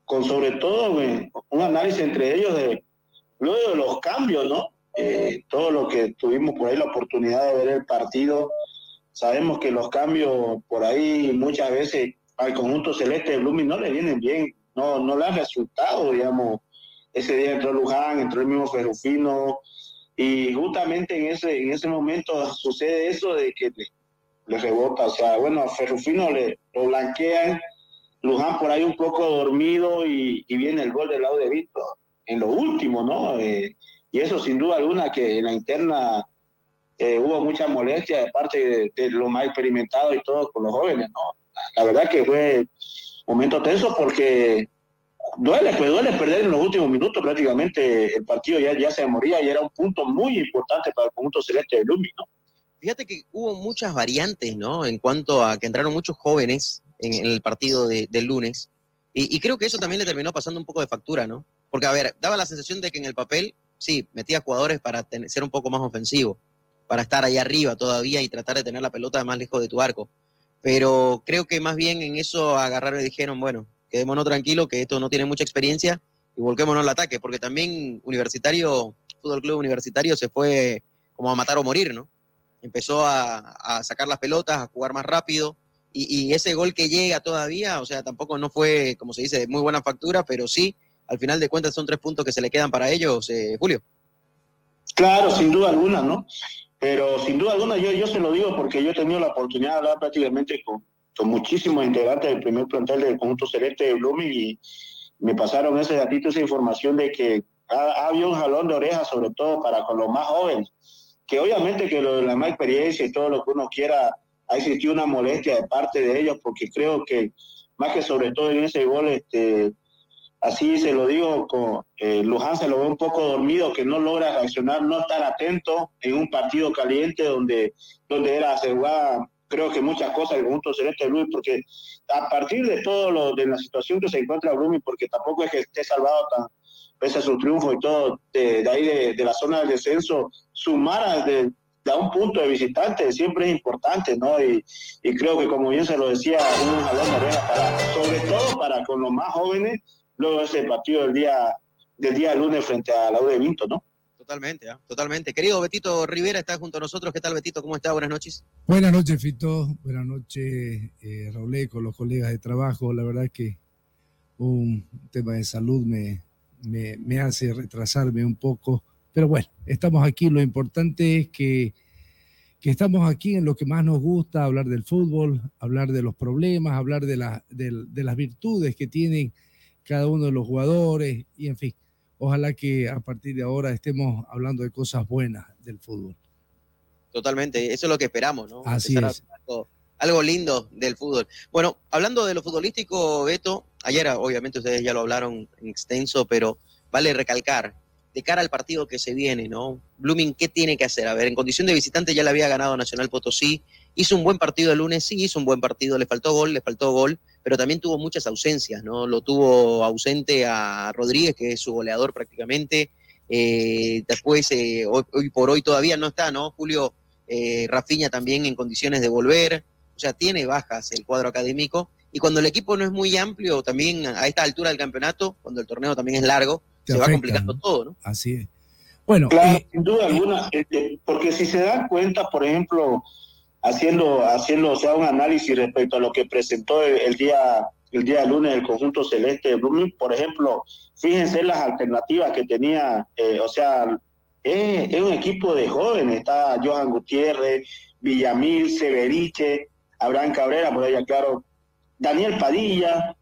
S10: con sobre todo eh, un análisis entre ellos de luego de los cambios, ¿no? Eh, todo lo que tuvimos por ahí la oportunidad de ver el partido, sabemos que los cambios por ahí muchas veces al conjunto celeste de Blooming no le vienen bien, no, no le han resultado, digamos. Ese día entró Luján, entró el mismo Ferrufino, y justamente en ese, en ese momento sucede eso de que le, rebota, o sea, bueno, a Ferrufino le lo blanquean, Luján por ahí un poco dormido y, y viene el gol del lado de Víctor, en lo último, ¿no? Eh, y eso sin duda alguna que en la interna eh, hubo mucha molestia de parte de, de los más experimentados y todo con los jóvenes, ¿no? La verdad que fue momento tenso porque duele, pues duele perder en los últimos minutos prácticamente el partido ya, ya se moría y era un punto muy importante para el conjunto celeste de Lumi, ¿no?
S8: Fíjate que hubo muchas variantes, ¿no? En cuanto a que entraron muchos jóvenes en, en el partido de- del lunes. Y, y creo que eso también le terminó pasando un poco de factura, ¿no? Porque, a ver, daba la sensación de que en el papel, sí, metía jugadores para ser un poco más ofensivo, para estar ahí arriba todavía y tratar de tener la pelota más lejos de tu arco. Pero creo que más bien en eso agarraron y dijeron, bueno, quedémonos tranquilos, que esto no tiene mucha experiencia y volquémonos al ataque, porque también Universitario, Fútbol Club Universitario se fue como a matar o morir, ¿no? Empezó a, a sacar las pelotas, a jugar más rápido, y, y ese gol que llega todavía, o sea, tampoco no fue, como se dice, de muy buena factura, pero sí, al final de cuentas son tres puntos que se le quedan para ellos, eh, Julio.
S10: Claro, sin duda alguna, ¿no? Pero sin duda alguna yo, yo se lo digo porque yo he tenido la oportunidad de hablar prácticamente con, con muchísimos integrantes del primer plantel del conjunto celeste de Blooming y me pasaron ese datito, esa información de que ha- había un jalón de orejas, sobre todo para con los más jóvenes, que obviamente que lo de la más experiencia y todo lo que uno quiera, ha existido una molestia de parte de ellos, porque creo que más que sobre todo en ese gol, este, así se lo digo, con, eh, Luján se lo ve un poco dormido, que no logra reaccionar, no estar atento en un partido caliente donde, donde era asegurada, creo que muchas cosas el conjunto celeste de Luis, porque a partir de todo lo, de la situación que se encuentra Brumi, porque tampoco es que esté salvado tan, pese a su triunfo y todo, de, ahí de, de la zona del descenso, sumar a, un punto de visitante siempre es importante, ¿no? Y, creo que como bien se lo decía, un sobre todo para con los más jóvenes, luego de ese partido del día, del día lunes frente a la U de Vinto, ¿no?
S8: Totalmente, ¿ah? totalmente. Querido Betito Rivera está junto a nosotros. ¿Qué tal, Betito? ¿Cómo está? Buenas noches.
S11: Buenas noches, Fito. Buenas noches, eh, Raúl, con los colegas de trabajo. La verdad que un tema de salud me, me, me hace retrasarme un poco. Pero bueno, estamos aquí. Lo importante es que, que estamos aquí en lo que más nos gusta, hablar del fútbol, hablar de los problemas, hablar de, la, del- de las virtudes que tienen cada uno de los jugadores y en fin. Ojalá que a partir de ahora estemos hablando de cosas buenas del fútbol.
S8: Totalmente, eso es lo que esperamos, ¿no?
S11: Así
S8: Empezar a
S11: es.
S8: hacer Algo, algo lindo del fútbol. Bueno, hablando de lo futbolístico, Beto, ayer obviamente ustedes ya lo hablaron en extenso, pero vale recalcar, de cara al partido que se viene, ¿no? Blooming, ¿qué tiene que hacer? A ver, en condición de visitante ya le había ganado Nacional Potosí, hizo un buen partido el lunes, sí hizo un buen partido, le faltó gol, le faltó gol, pero también tuvo muchas ausencias, ¿no? Lo tuvo ausente a Rodríguez, que es su goleador prácticamente, eh, después, eh, hoy, hoy por hoy todavía no está, ¿no? Julio eh, Rafiña también en condiciones de volver, o sea, tiene bajas el cuadro académico, y cuando el equipo no es muy amplio, también a esta altura del campeonato, cuando el torneo también es largo,
S11: Te
S8: se va complicando
S11: ¿no?
S8: todo, ¿no?
S11: Así es. Bueno,
S10: Claro,
S11: eh,
S10: sin duda alguna, este, porque si se dan cuenta, por ejemplo, haciendo, haciendo o sea, un análisis respecto a lo que presentó el, día el día lunes el conjunto celeste de Blooming, por ejemplo, fíjense las alternativas que tenía, eh, o sea, es, es un equipo de jóvenes, está Johan Gutiérrez, Villamil, Severiche, Abraham Cabrera, por allá claro, Daniel Padilla,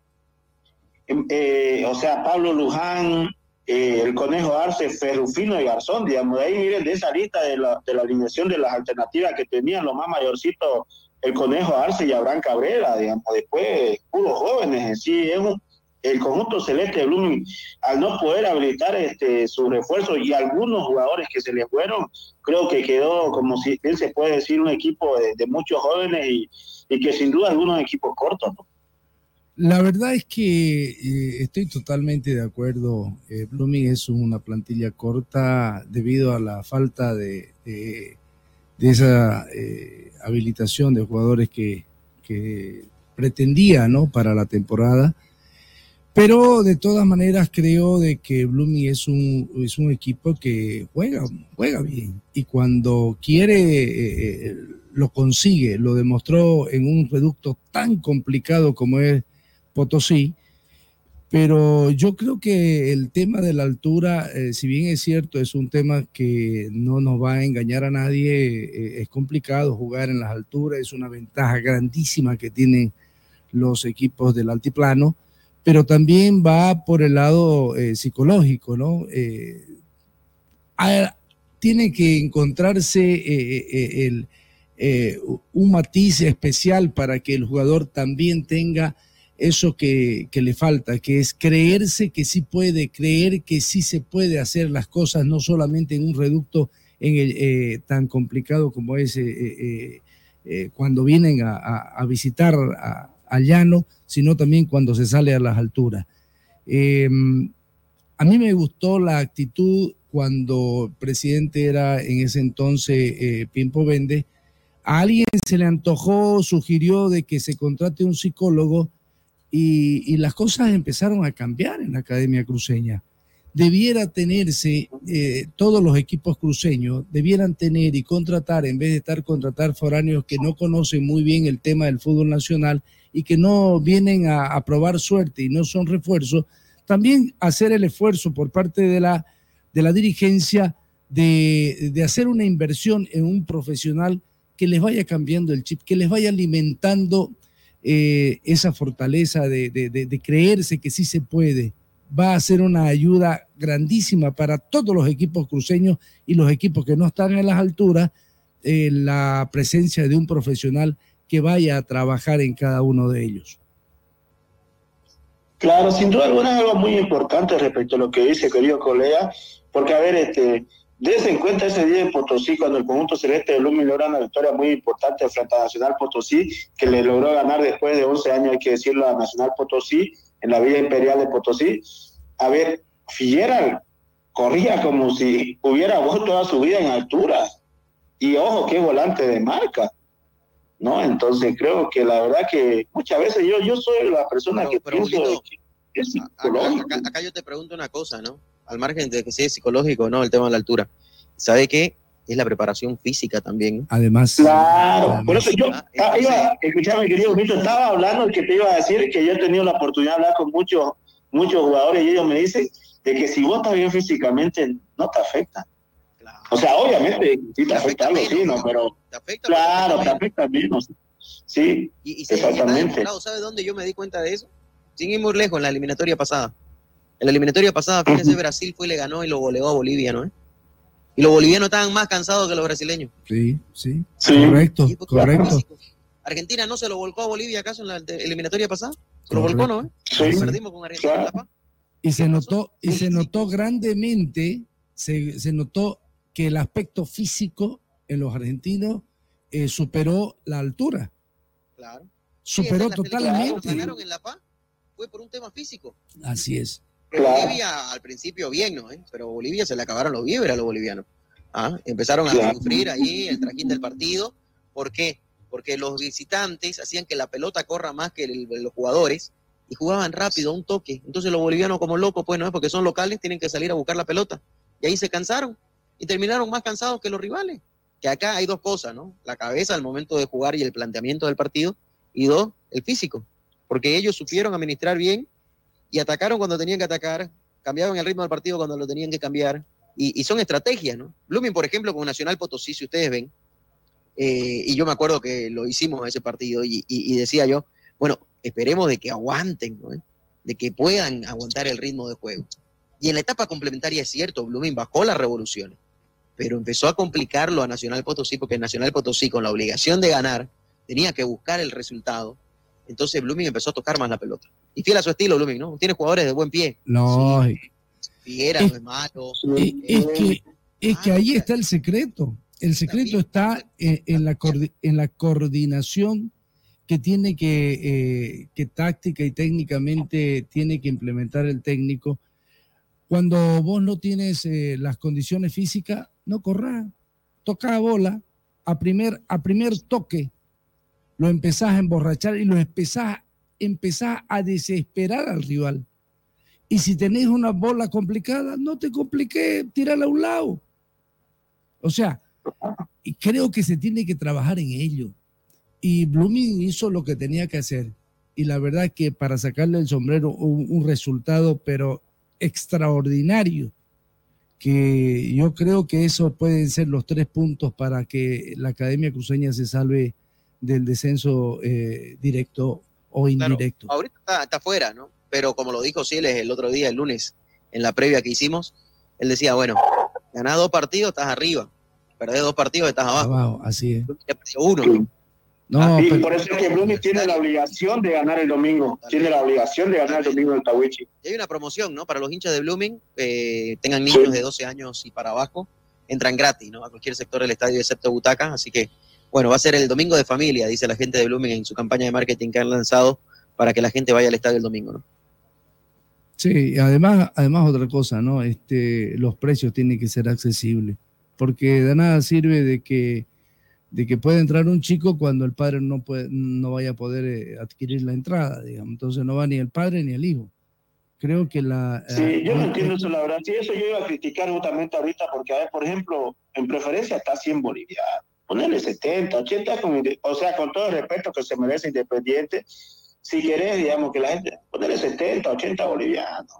S10: em, eh, o sea, Pablo Luján, eh, el Conejo Arce, Ferrufino y Garzón, digamos, de ahí miren de esa lista de la, de la alineación de las alternativas que tenían los más mayorcitos, el Conejo Arce y Abraham Cabrera, digamos, después puros jóvenes en sí, es un, el conjunto celeste de Blooming, al no poder habilitar este, sus refuerzos y algunos jugadores que se le fueron, creo que quedó, como si bien se puede decir, un equipo de, de muchos jóvenes y, y, que sin duda algunos equipos cortos. ¿no?
S11: La verdad es que eh, estoy totalmente de acuerdo. Eh, Blooming es una plantilla corta debido a la falta de, de, esa eh, habilitación de jugadores que, que pretendía ¿no? para la temporada. Pero de todas maneras creo de que Blooming es un, es un equipo que juega, juega bien y cuando quiere eh, lo consigue. Lo demostró en un reducto tan complicado como es Potosí. Pero yo creo que el tema de la altura, eh, si bien es cierto, es un tema que no nos va a engañar a nadie, eh, es complicado jugar en las alturas, es una ventaja grandísima que tienen los equipos del altiplano pero también va por el lado eh, psicológico, ¿no? Tiene que encontrarse un matiz especial para que el jugador también tenga eso que, le falta, que es creerse que sí puede, creer que sí se puede hacer las cosas, no solamente en un reducto el, tan complicado como es cuando vienen a, visitar a, llano, sino también cuando se sale a las alturas. Eh, a mí me gustó la actitud cuando el presidente era en ese entonces eh, Pimpo Vende. A alguien se le antojó, sugirió de que se contrate un psicólogo y, las cosas empezaron a cambiar en la Academia Cruceña. Debiera tenerse, eh, todos los equipos cruceños debieran tener y contratar, en vez de estar contratar foráneos que no conocen muy bien el tema del fútbol nacional, y que no vienen a, a probar suerte y no son refuerzos, también hacer el esfuerzo por parte de la, de la dirigencia de, de, hacer una inversión en un profesional que les vaya cambiando el chip, que les vaya alimentando eh, esa fortaleza de, creerse que sí se puede. Va a ser una ayuda grandísima para todos los equipos cruceños y los equipos que no están en las alturas, eh, la presencia de un profesional que vaya a trabajar en cada uno de ellos.
S10: Claro, sin duda alguna algo muy importante respecto a lo que dice, querido colega, porque a ver, este, desde en cuenta ese día en Potosí, cuando el conjunto celeste de Blooming logra una victoria muy importante frente a Nacional Potosí, que le logró ganar después de 11 años, hay que decirlo, a Nacional Potosí, en la Villa Imperial de Potosí. A ver, Figueral corría como si hubiera vuelto toda su vida en altura. Y ojo, qué volante de marca. ¿no? Entonces creo que la verdad que muchas veces yo, yo soy la persona pero, que pero pienso
S8: Lito, que es psicológico. Acá, acá, acá, yo te pregunto una cosa, ¿no? Al margen de que sea psicológico, ¿no? El tema de la altura. ¿Sabe qué? Es la preparación física también.
S11: Además.
S10: Claro,
S11: además.
S10: por eso yo, ah, iba, escuchame, querido Mito, estaba hablando que te iba a decir que yo he tenido la oportunidad de hablar con muchos, muchos jugadores y ellos me dicen de que si vos estás bien físicamente, no te afecta. O sea, obviamente sí te, te afecta, afecta algo, menos, sí, ¿no? Pero
S8: te afecta,
S10: claro, te afecta menos. Sí,
S8: y, y
S10: exactamente.
S8: ¿Sabe dónde yo me di cuenta de eso? Sin ir muy lejos, en la eliminatoria pasada. En la eliminatoria pasada, fíjense. Brasil fue y le ganó y lo goleó a Bolivia, ¿no? Y los bolivianos estaban más cansados que los brasileños.
S11: Sí, sí, sí. correcto, correcto.
S8: Argentina no se lo volcó a Bolivia acaso en la eliminatoria pasada. Se lo volcó, ¿no? ¿eh? Sí. Perdimos con Argentina.
S11: Claro. Y se notó, y se notó grandemente, se, se notó que el aspecto físico en los argentinos eh, superó la altura.
S8: Claro.
S11: Superó
S8: sí,
S11: totalmente.
S8: ganaron en La Paz fue por un tema físico.
S11: Así es.
S8: Claro. Bolivia al principio bien, ¿no? ¿Eh? Pero Bolivia se le acabaron los víveres a los bolivianos. ¿Ah? Empezaron a claro. sufrir ahí el trajín del partido. ¿Por qué? Porque los visitantes hacían que la pelota corra más que el, los jugadores y jugaban rápido, un toque. Entonces los bolivianos como locos, pues no es porque son locales, tienen que salir a buscar la pelota. Y ahí se cansaron y terminaron más cansados que los rivales. Que acá hay dos cosas, ¿no? La cabeza al momento de jugar y el planteamiento del partido, y dos, el físico. Porque ellos supieron administrar bien y atacaron cuando tenían que atacar, cambiaron el ritmo del partido cuando lo tenían que cambiar, y, son estrategias, ¿no? Blooming, por ejemplo, con Nacional Potosí, si ustedes ven, eh, y yo me acuerdo que lo hicimos ese partido, y, decía yo, bueno, esperemos de que aguanten, ¿no? de que puedan aguantar el ritmo de juego. Y en la etapa complementaria es cierto, Blooming bajó las revoluciones, pero empezó a complicarlo a Nacional Potosí, porque Nacional Potosí, con la obligación de ganar, tenía que buscar el resultado. Entonces Blooming empezó a tocar más la pelota. Y fiel a su estilo, Blooming, ¿no? Tiene jugadores de buen pie.
S11: Lógico.
S8: Figuera
S11: Es-
S8: no es malo.
S11: Es, es que, es que ahí está el secreto. El secreto está en, en la, en la coordinación que tiene que, eh, que táctica y técnicamente tiene que implementar el técnico. Cuando vos no tienes eh, las condiciones físicas, no corrás. Toca bola a primer, a primer toque. Lo empezás a emborrachar y lo empezás, empezás a desesperar al rival. Y si tenés una bola complicada, no te compliques, tírala a un lado. O sea, y creo que se tiene que trabajar en ello. Y Blooming hizo lo que tenía que hacer. Y la verdad que para sacarle el sombrero un, un resultado, pero extraordinario, que yo creo que esos pueden ser los tres puntos para que la Academia Cruceña se salve del descenso eh, directo o indirecto.
S8: Ahorita está, está fuera, ¿no? Pero como lo dijo Siles el otro día, el lunes, en la previa que hicimos, él decía, bueno, ganás dos partidos, estás arriba. Perdés dos partidos, estás abajo.
S11: Abajo, así es.
S8: Ya perdió uno.
S11: No,
S10: y
S11: pero-
S10: por eso es que Blooming tiene la obligación de ganar el domingo. Tiene la obligación de ganar el domingo en Tawichi.
S8: Y hay una promoción, ¿no? Para los hinchas de Blooming, eh, tengan niños de 12 años y para abajo, entran gratis, ¿no? A cualquier sector del estadio excepto butacas. Así que, bueno, va a ser el domingo de familia, dice la gente de Blooming en su campaña de marketing que han lanzado para que la gente vaya al estadio el domingo, ¿no?
S11: Sí, y además, además otra cosa, ¿no? Este, los precios tienen que ser accesibles, porque de nada sirve de que, de que pueda entrar un chico cuando el padre no, puede, no vaya a poder eh, adquirir la entrada, digamos. Entonces no va ni el padre ni el hijo. Creo que la...
S10: Sí,
S11: eh,
S10: yo no
S11: eh,
S10: entiendo eso, la verdad. Sí, eso yo iba a criticar justamente ahorita, porque, a ver, por ejemplo, en preferencia está 100 bolivianos. Ponerle 70, 80, con inde- o sea, con todo el respeto que se merece Independiente, si querés, digamos, que la gente, ponerle 70, 80 bolivianos.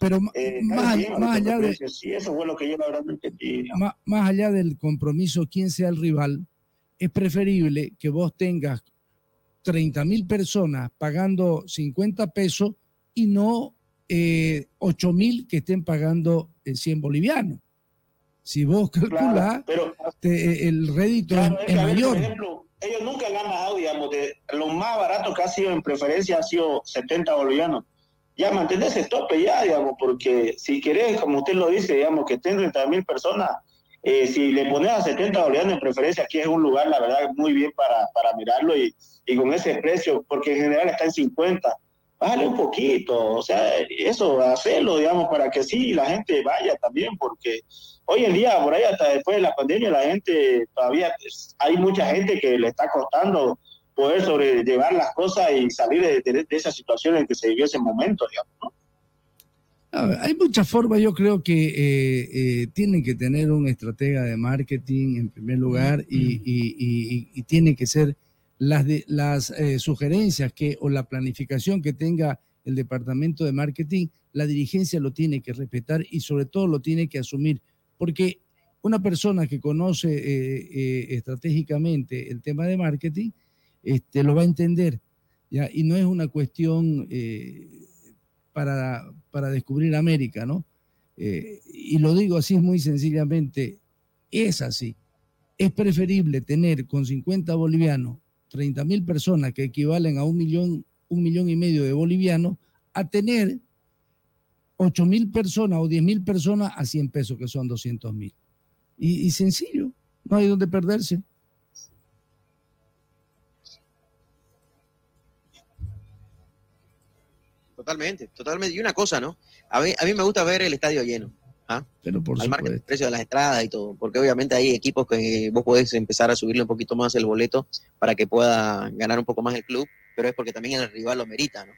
S11: Pero
S10: Eh,
S11: más, allá- más allá de,
S10: Sí, eso fue lo que yo la verdad no entendí.
S11: más, más allá del compromiso, quién sea el rival, es preferible que vos tengas 30 mil personas pagando 50 pesos y no eh, 8 mil que estén pagando eh, 100 bolivianos. Si vos calculás,
S10: pero-
S11: te- eh, el rédito
S10: Claro,
S11: es,
S10: es que,
S11: es
S10: a ver,
S11: mayor.
S10: Por ejemplo, ellos nunca han bajado, digamos, de lo más barato que ha sido en preferencia ha sido 70 bolivianos. Ya mantener ese tope ya, digamos, porque si querés, como usted lo dice, digamos, que estén 30 mil personas, eh, si le pones a 70 bolivianos en preferencia, aquí es un lugar, la verdad, muy bien para, para mirarlo y, y con ese precio, porque en general está en 50. Bájale un poquito, o sea, eso, hacerlo, digamos, para que sí la gente vaya también, porque hoy en día, por ahí hasta después de la pandemia, la gente todavía, pues, hay mucha gente que le está costando poder sobrellevar las cosas y salir de, de- de esa situación en que se vivió ese momento, digamos, ¿no?
S11: Ver, hay muchas formas, yo creo que eh, eh, tienen que tener un estratega de marketing en primer lugar y, y- y- y- y tienen que ser las, de, las eh, sugerencias que o la planificación que tenga el departamento de marketing, la dirigencia lo tiene que respetar y sobre todo lo tiene que asumir, porque una persona que conoce eh, eh, estratégicamente el tema de marketing, este, lo va a entender, ¿ya? y no es una cuestión... eh, para, para descubrir América, ¿no? Eh, y lo digo así muy sencillamente, es así. Es preferible tener con 50 bolivianos 30 mil personas que equivalen a un millón, un millón y medio de bolivianos, a tener 8 mil personas o 10 mil personas a 100 pesos, que son 200 mil. Y, y sencillo, no hay donde perderse.
S8: Totalmente, totalmente. Y una cosa, ¿no? A mí, a mí me gusta ver el estadio lleno. ¿ah?
S11: Pero por
S8: Al margen del precio de las entradas y todo, porque obviamente hay equipos que vos podés empezar a subirle un poquito más el boleto para que pueda ganar un poco más el club, pero es porque también el rival lo merita, ¿no?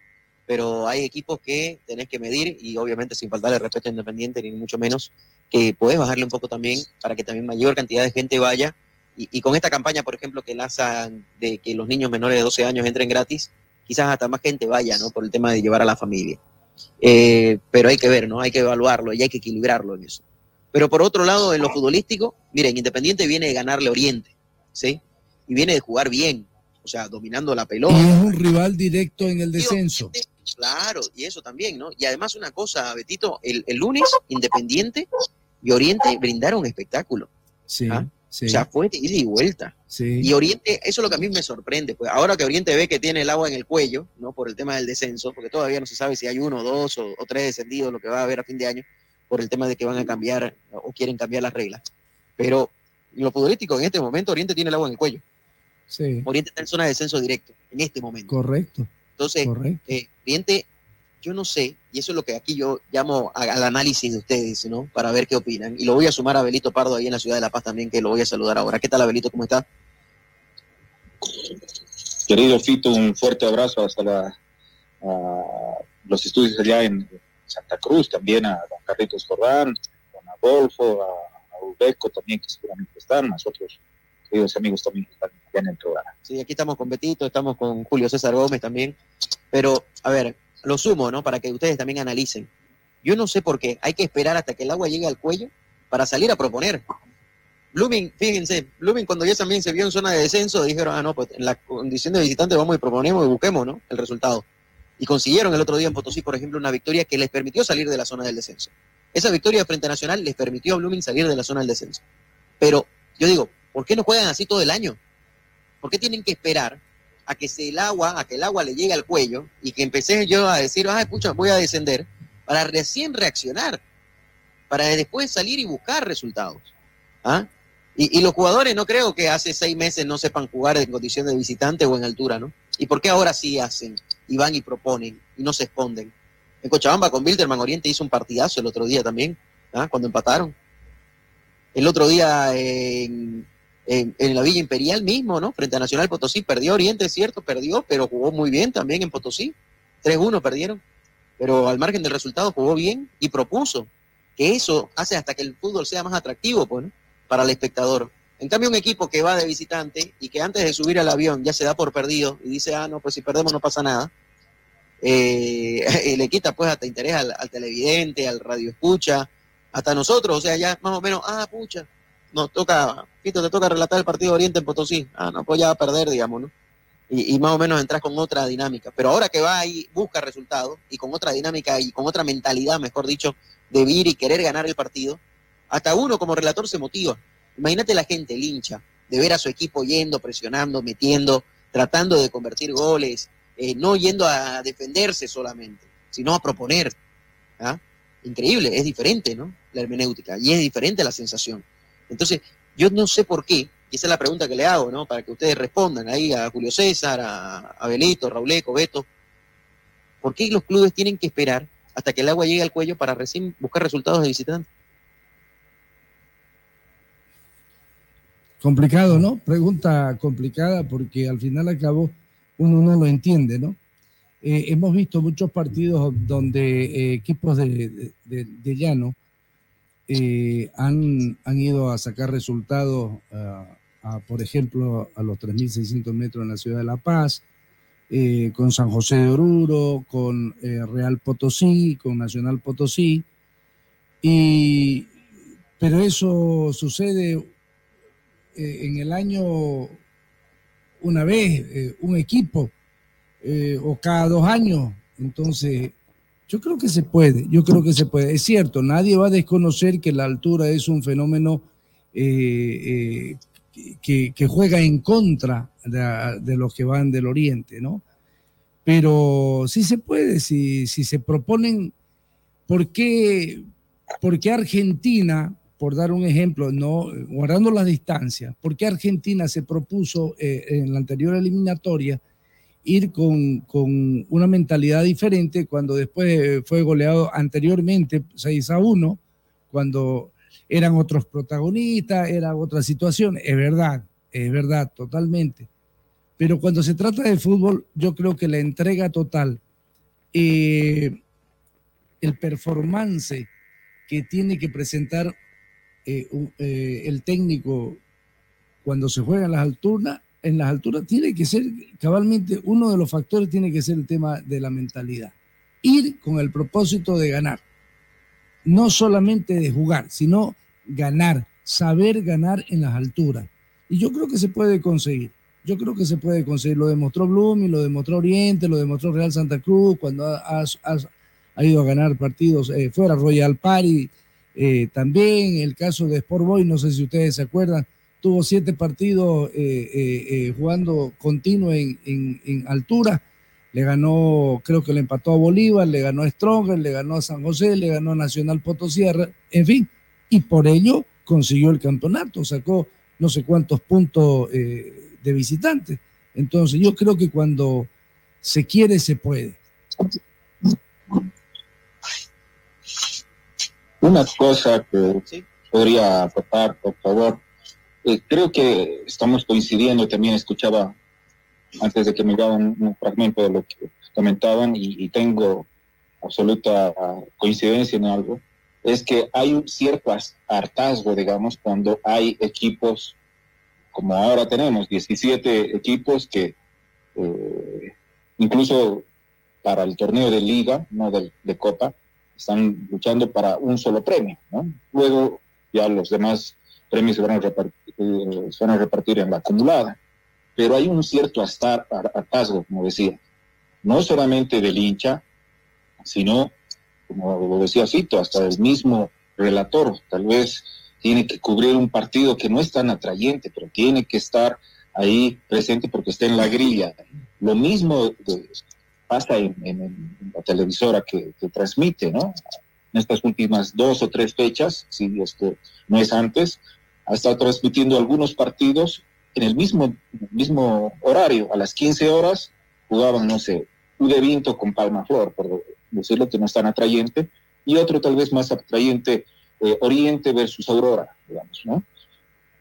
S8: Pero hay equipos que tenés que medir y obviamente sin faltarle respeto a Independiente, ni mucho menos, que podés bajarle un poco también para que también mayor cantidad de gente vaya. Y, y con esta campaña, por ejemplo, que lanzan de que los niños menores de 12 años entren gratis, quizás hasta más gente vaya, ¿no? Por el tema de llevar a la familia. Eh, pero hay que ver, ¿no? Hay que evaluarlo y hay que equilibrarlo en eso. Pero por otro lado, en lo futbolístico, miren, Independiente viene de ganarle Oriente, ¿sí? Y viene de jugar bien, o sea, dominando la pelota.
S11: Y es un rival directo en el descenso.
S8: Claro, y eso también, ¿no? Y además una cosa, Betito, el, el lunes Independiente y Oriente brindaron espectáculo.
S11: Sí,
S8: ¿ah? O sea, fue de ida y vuelta. Y Oriente, eso es lo que a mí me sorprende. Pues ahora que Oriente ve que tiene el agua en el cuello, ¿no? Por el tema del descenso, porque todavía no se sabe si hay uno, dos o, o tres descendidos, lo que va a haber a fin de año, por el tema de que van a cambiar o quieren cambiar las reglas. Pero lo futbolístico, en este momento, Oriente tiene el agua en el cuello.
S11: Sí.
S8: Oriente está en zona de descenso directo, en este momento.
S11: Correcto.
S8: Entonces, eh, Oriente, yo no sé, y eso es lo que aquí yo llamo a- al análisis de ustedes, ¿no? Para ver qué opinan. Y lo voy a sumar a Belito Pardo ahí en la ciudad de La Paz también, que lo voy a saludar ahora. ¿Qué tal, Abelito? ¿Cómo está?
S12: Querido Fito, un fuerte abrazo hasta la- a los estudios allá en Santa Cruz, también a don Carlitos Jordán, a don Adolfo, a, a Ubeco también, que seguramente están, más otros queridos amigos también que están en el programa.
S8: Sí, aquí estamos con Betito, estamos con Julio César Gómez también. Pero, a ver, lo sumo, ¿no? Para que ustedes también analicen. Yo no sé por qué hay que esperar hasta que el agua llegue al cuello para salir a proponer. Blooming, fíjense, Blooming cuando ya también se vio en zona de descenso, dijeron, ah, no, pues en la condición de visitante vamos y proponemos y busquemos, ¿no? El resultado. Y consiguieron el otro día en Potosí, por ejemplo, una victoria que les permitió salir de la zona del descenso. Esa victoria frente a Nacional les permitió a Blooming salir de la zona del descenso. Pero yo digo, ¿por qué no juegan así todo el año? ¿Por qué tienen que esperar a que se el agua, a que el agua le llegue al cuello y que empecé yo a decir, ay, pucha, voy a descender, para recién reaccionar, para después salir y buscar resultados? ¿Ah? Y, los jugadores no creo que hace seis meses no sepan jugar en condición de visitante o en altura, ¿no? ¿Y por qué ahora sí hacen y van y proponen y no se esconden? En Cochabamba con Wilderman Oriente hizo un partidazo el otro día también, ¿ah? cuando empataron. El otro día en, en- la Villa Imperial mismo, ¿no? Frente a Nacional Potosí, perdió Oriente, es cierto, perdió, pero jugó muy bien también en Potosí. 3-1 perdieron, pero al margen del resultado jugó bien y propuso, que eso hace hasta que el fútbol sea más atractivo, pues, ¿no? Para el espectador. En cambio, un equipo que va de visitante y que antes de subir al avión ya se da por perdido y dice, ah, no, pues si perdemos no pasa nada, eh, <laughs> le quita pues hasta interés al, al televidente, al radio escucha, hasta nosotros, o sea, ya más o menos, ah, pucha, nos toca, Pito, te toca relatar el partido de Oriente en Potosí, ah, no, pues ya va a perder, digamos, ¿no? Y, y más o menos entras con otra dinámica. Pero ahora que va ahí, busca resultados y con otra dinámica y con otra mentalidad, mejor dicho, de vir y querer ganar el partido, hasta uno como relator se motiva. Imagínate la gente, el hincha, de ver a su equipo yendo, presionando, metiendo, tratando de convertir goles, eh, no yendo a defenderse solamente, sino a proponer. ¿ah? Increíble, es diferente, ¿no? La hermenéutica, y es diferente la sensación. Entonces, yo no sé por qué, y esa es la pregunta que le hago, ¿no? Para que ustedes respondan ahí a Julio César, a, a Belito, Rauleco, Beto, ¿por qué los clubes tienen que esperar hasta que el agua llegue al cuello para recién buscar resultados de visitante?
S11: Complicado, ¿no? Pregunta complicada porque al final cabo uno no lo entiende, ¿no? Eh, hemos visto muchos partidos donde eh, equipos de llano eh, han, han ido a sacar resultados, a, por ejemplo, a los 3.600 metros en la ciudad de La Paz, eh, con San José de Oruro, con eh, Real Potosí, con Nacional Potosí, y, pero eso sucede eh, en el año una vez, eh, un equipo, eh, o cada dos años. Entonces, yo creo que se puede, yo creo que se puede. Es cierto, nadie va a desconocer que la altura es un fenómeno eh, eh, que, juega en contra de, los que van del oriente, ¿no? Pero sí se puede, si, se proponen, ¿por qué, por Argentina, por dar un ejemplo, no guardando las distancias, por qué Argentina se propuso eh, en la anterior eliminatoria ir con, con una mentalidad diferente cuando después fue goleado anteriormente 6 a 1, cuando eran otros protagonistas, era otra situación, es verdad, es verdad, totalmente. Pero cuando se trata de fútbol, yo creo que la entrega total, eh, el performance que tiene que presentar eh, eh, el técnico cuando se juega en las alturas, en las alturas tiene que ser cabalmente uno de los factores tiene que ser el tema de la mentalidad. Ir con el propósito de ganar. No solamente de jugar, sino ganar, saber ganar en las alturas. Y yo creo que se puede conseguir. Yo creo que se puede conseguir. Lo demostró Blooming, lo demostró Oriente, lo demostró Real Santa Cruz cuando ha ido a ganar partidos eh, fuera, Royal Party. eh, también el caso de Sport Boy, no sé si ustedes se acuerdan, tuvo siete partidos eh, eh, eh, jugando continuo en, altura. Le ganó, creo que le empató a Bolívar, le ganó a Stronger, le ganó a San José, le ganó a Nacional Potosí, en fin, y por ello consiguió el campeonato, sacó no sé cuántos puntos de visitante. Entonces yo creo que cuando se quiere, se puede.
S12: Una cosa que podría aportar, por favor. Eh, creo que estamos coincidiendo, también escuchaba antes de que me daban un fragmento de lo que comentaban y, tengo absoluta ah, coincidencia en algo, es que hay un cierto hartazgo, digamos, cuando hay equipos como ahora tenemos, 17 equipos que eh, incluso para el torneo de liga, no del- de, copa, están luchando para un solo premio, ¿no? Luego ya los demás premios se van a repartir, eh, se van a repartir en la acumulada. Pero hay un cierto hartazgo, como decía, no solamente del hincha, sino, como lo decía Fito, hasta el mismo relator, tal vez tiene que cubrir un partido que no es tan atrayente, pero tiene que estar ahí presente porque está en la grilla. Lo mismo de- pasa en, en- en la televisora que, que transmite, ¿no? En estas últimas dos o tres fechas, si esto no es antes, ha estado transmitiendo algunos partidos en el mismo, mismo horario, a las 15 horas jugaban, no sé, de Vinto con Palma Flor, por decirlo que no es tan atrayente, y otro tal vez más atrayente, eh, Oriente versus Aurora, digamos, ¿no?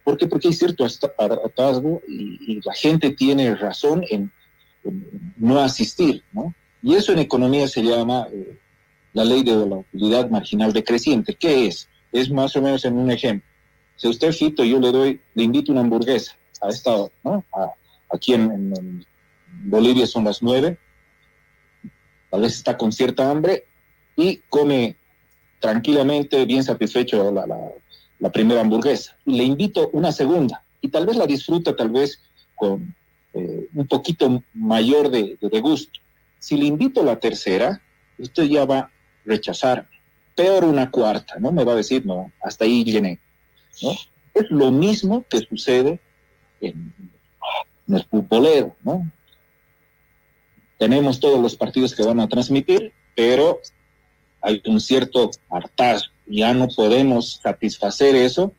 S12: ¿Por qué? Porque hay cierto hartazgo y, la gente tiene razón en, en no asistir, ¿no? Y eso en economía se llama eh, la ley de la utilidad marginal decreciente. ¿Qué es? Es más o menos en un ejemplo. Si usted, Fito, yo le doy, le invito una hamburguesa a esta ¿no? Aquí en, Bolivia son las nueve, tal vez está con cierta hambre y come tranquilamente, bien satisfecho la, primera hamburguesa. Le invito una segunda y tal vez la disfruta tal vez con eh, un poquito mayor de, gusto. Si le invito la tercera, usted ya va a rechazar. Peor una cuarta, ¿no? Me va a decir, no, hasta ahí llené. Es lo mismo que sucede en, el futbolero, ¿no? Tenemos todos los partidos que van a transmitir, pero hay un cierto hartazgo. Ya no podemos satisfacer eso,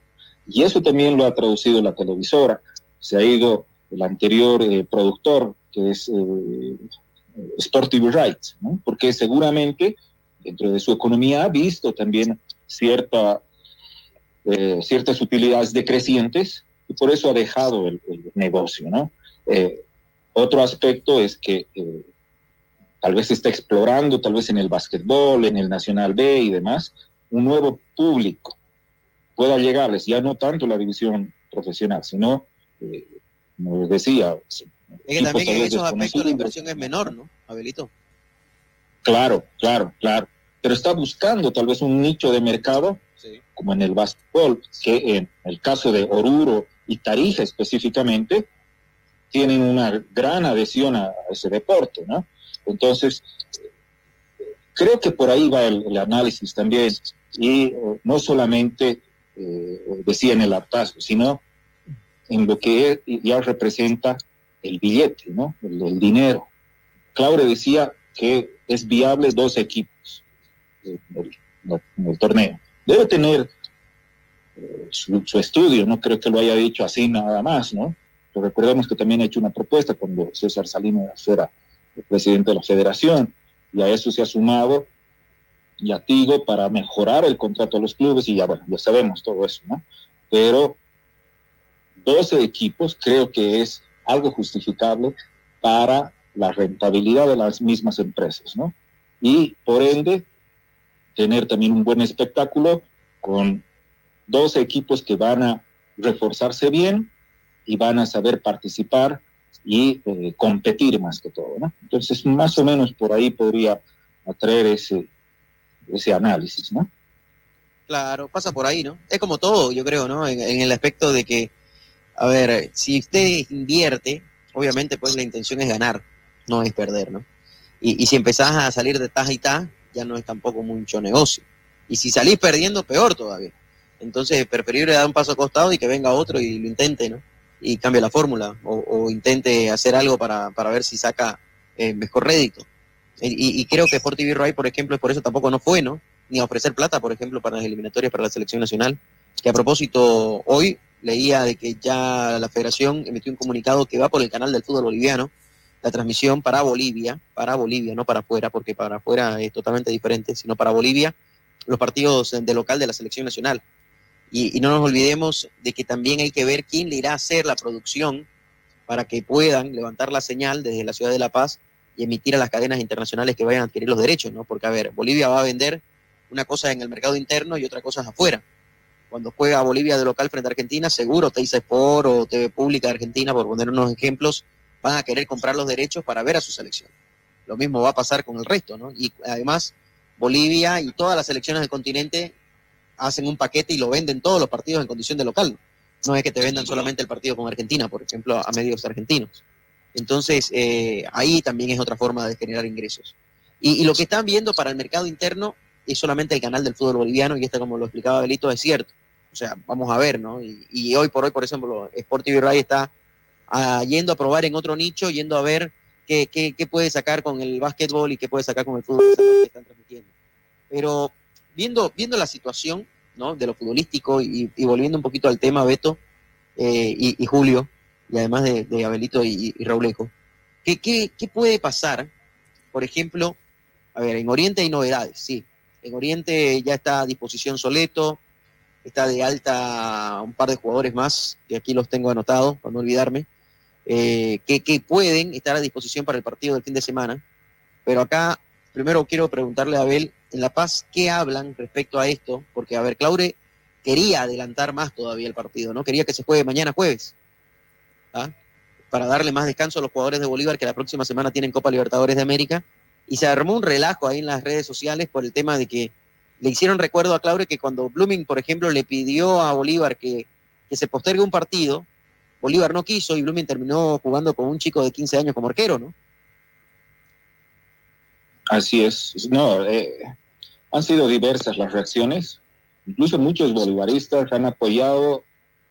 S12: y eso también lo ha traducido la televisora. Se ha ido el anterior eh, productor, que es eh, Rights, porque seguramente dentro de su economía ha visto también cierta, eh, ciertas utilidades decrecientes y por eso ha dejado el, el negocio. ¿no? Eh, otro aspecto es que eh, tal vez está explorando, tal vez en el básquetbol, en el Nacional B y demás, un nuevo público pueda llegarles, ya no tanto la división profesional, sino, eh, como decía,
S8: Es que también en esos aspectos la inversión es menor, ¿no, Abelito?
S12: Claro, claro, claro. Pero está buscando tal vez un nicho de mercado, como en el básquetbol, que en el caso de Oruro y Tarija específicamente, tienen una gran adhesión a ese deporte, ¿no? Entonces, creo que por ahí va el, análisis también. Y eh, no solamente eh, decía en el hartazgo, sino en lo que ya representa el billete, ¿no? El, dinero. Claure decía que es viable dos equipos en el torneo. Debe tener eh, su, estudio, no creo que lo haya dicho así nada más, ¿no? Recordemos que también ha hecho una propuesta cuando César Salinas era el presidente de la federación, y a eso se ha sumado Yatigo para mejorar el contrato de los clubes, y ya, bueno, ya sabemos todo eso, ¿no? Pero 12 equipos creo que es algo justificable para la rentabilidad de las mismas empresas, ¿no? Y por ende, tener también un buen espectáculo con 12 equipos que van a reforzarse bien y van a saber participar y eh, competir más que todo, ¿no? Entonces, más o menos por ahí podría atraer ese, ese análisis, ¿no?
S8: Claro, pasa por ahí, ¿no? Es como todo, yo creo, ¿no? En, en el aspecto de que, a ver, si usted invierte, obviamente pues la intención es ganar, no es perder, ¿no? Y, y si empezás a salir de taja y taja, ya no es tampoco mucho negocio. Y si salís perdiendo, peor todavía. Entonces, preferible dar un paso acostado y que venga otro y lo intente, ¿no? Y cambie la fórmula o, o intente hacer algo para, para ver si saca eh, mejor rédito. Y, y creo que Sport TV Ray, por ejemplo, por eso tampoco no fue, ¿no? Ni a ofrecer plata, por ejemplo, para las eliminatorias para la selección nacional. Que a propósito, hoy leía de que ya la federación emitió un comunicado que va por el canal del fútbol boliviano, la transmisión para Bolivia, para Bolivia, no para afuera, porque para afuera es totalmente diferente, sino para Bolivia, los partidos de local de la selección nacional. Y, no nos olvidemos de que también hay que ver quién le irá a hacer la producción para que puedan levantar la señal desde la ciudad de La Paz y emitir a las cadenas internacionales que vayan a adquirir los derechos, ¿no? Porque, a ver, Bolivia va a vender una cosa en el mercado interno y otra cosa afuera. Cuando juega Bolivia de local frente a Argentina, seguro Teisa Sport o TV Pública de Argentina, por poner unos ejemplos, van a querer comprar los derechos para ver a su selección. Lo mismo va a pasar con el resto, ¿no? Y además, Bolivia y todas las selecciones del continente hacen un paquete y lo venden todos los partidos en condición de local. No es que te vendan solamente el partido con Argentina, por ejemplo, a medios argentinos. Entonces, eh, ahí también es otra forma de generar ingresos. Y, lo que están viendo para el mercado interno es solamente el canal del fútbol boliviano, y esto, como lo explicaba Belito, es cierto. O sea, vamos a ver, ¿no? Y, y hoy por hoy, por ejemplo, Sport TV Ray está ah, yendo a probar en otro nicho, yendo a ver qué, qué, qué, puede sacar con el básquetbol y qué puede sacar con el fútbol que están transmitiendo. Pero viendo, viendo la situación, ¿no? De lo futbolístico y, y volviendo un poquito al tema, Beto eh, y, y Julio, y además de, de Abelito y, y Rauleco, ¿qué, qué, ¿qué puede pasar? Por ejemplo, a ver, en Oriente hay novedades, sí. En Oriente ya está a disposición Soleto, está de alta un par de jugadores más, que aquí los tengo anotados, para no olvidarme, eh, que, pueden estar a disposición para el partido del fin de semana. Pero acá, primero quiero preguntarle a Abel, en La Paz, ¿qué hablan respecto a esto? Porque, a ver, Claure quería adelantar más todavía el partido, ¿no? Quería que se juegue mañana jueves. ¿ah? Para darle más descanso a los jugadores de Bolívar que la próxima semana tienen Copa Libertadores de América. Y se armó un relajo ahí en las redes sociales por el tema de que le hicieron recuerdo a Claure que cuando Blooming, por ejemplo, le pidió a Bolívar que, que se postergue un partido, Bolívar no quiso y Blooming terminó jugando con un chico de 15 años como arquero, ¿no?
S12: Así es. No, eh, han sido diversas las reacciones. Incluso muchos bolivaristas han apoyado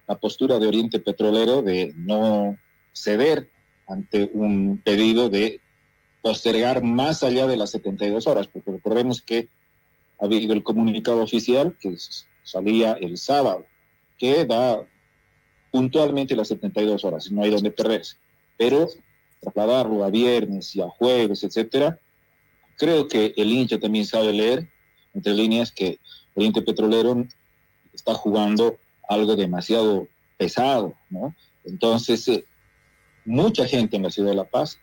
S12: la postura de Oriente Petrolero de no ceder ante un pedido de postergar más allá de las 72 horas, porque recordemos que ha habido el comunicado oficial que salía el sábado, que da puntualmente las 72 horas, no hay donde perderse. Pero trasladarlo a viernes y a jueves, etcétera, creo que el hincha también sabe leer entre líneas que Oriente Petrolero está jugando algo demasiado pesado, ¿no? Entonces, eh, mucha gente en la ciudad de La Paz,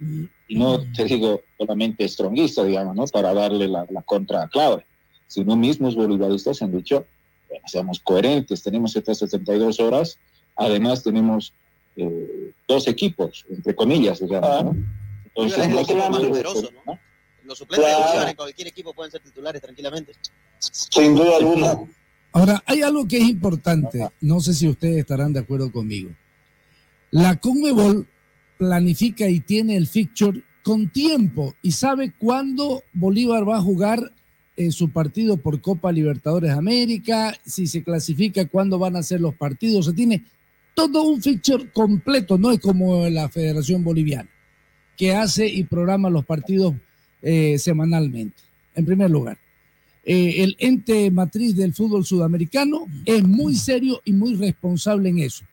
S12: y no te digo solamente stronguista, digamos, ¿no? Para darle la, la contra a Claudia, sino mismos bolivaristas han dicho, bueno, seamos coherentes, tenemos estas 72 horas, además tenemos eh, dos equipos, entre comillas, digamos, ¿no?
S8: Entonces, es lo más poderoso, ¿no? Los suplentes claro. de Bolívar en cualquier equipo pueden ser titulares tranquilamente.
S10: Sin duda alguna.
S11: Ahora, hay algo que es importante, no sé si ustedes estarán de acuerdo conmigo. La Conmebol planifica y tiene el fixture con tiempo y sabe cuándo Bolívar va a jugar eh, su partido por Copa Libertadores América, si se clasifica, cuándo van a ser los partidos. Se tiene todo un fixture completo, no es como la Federación Boliviana, que hace y programa los partidos eh, semanalmente. En primer lugar, eh, el ente matriz del fútbol sudamericano es muy serio y muy responsable en eso.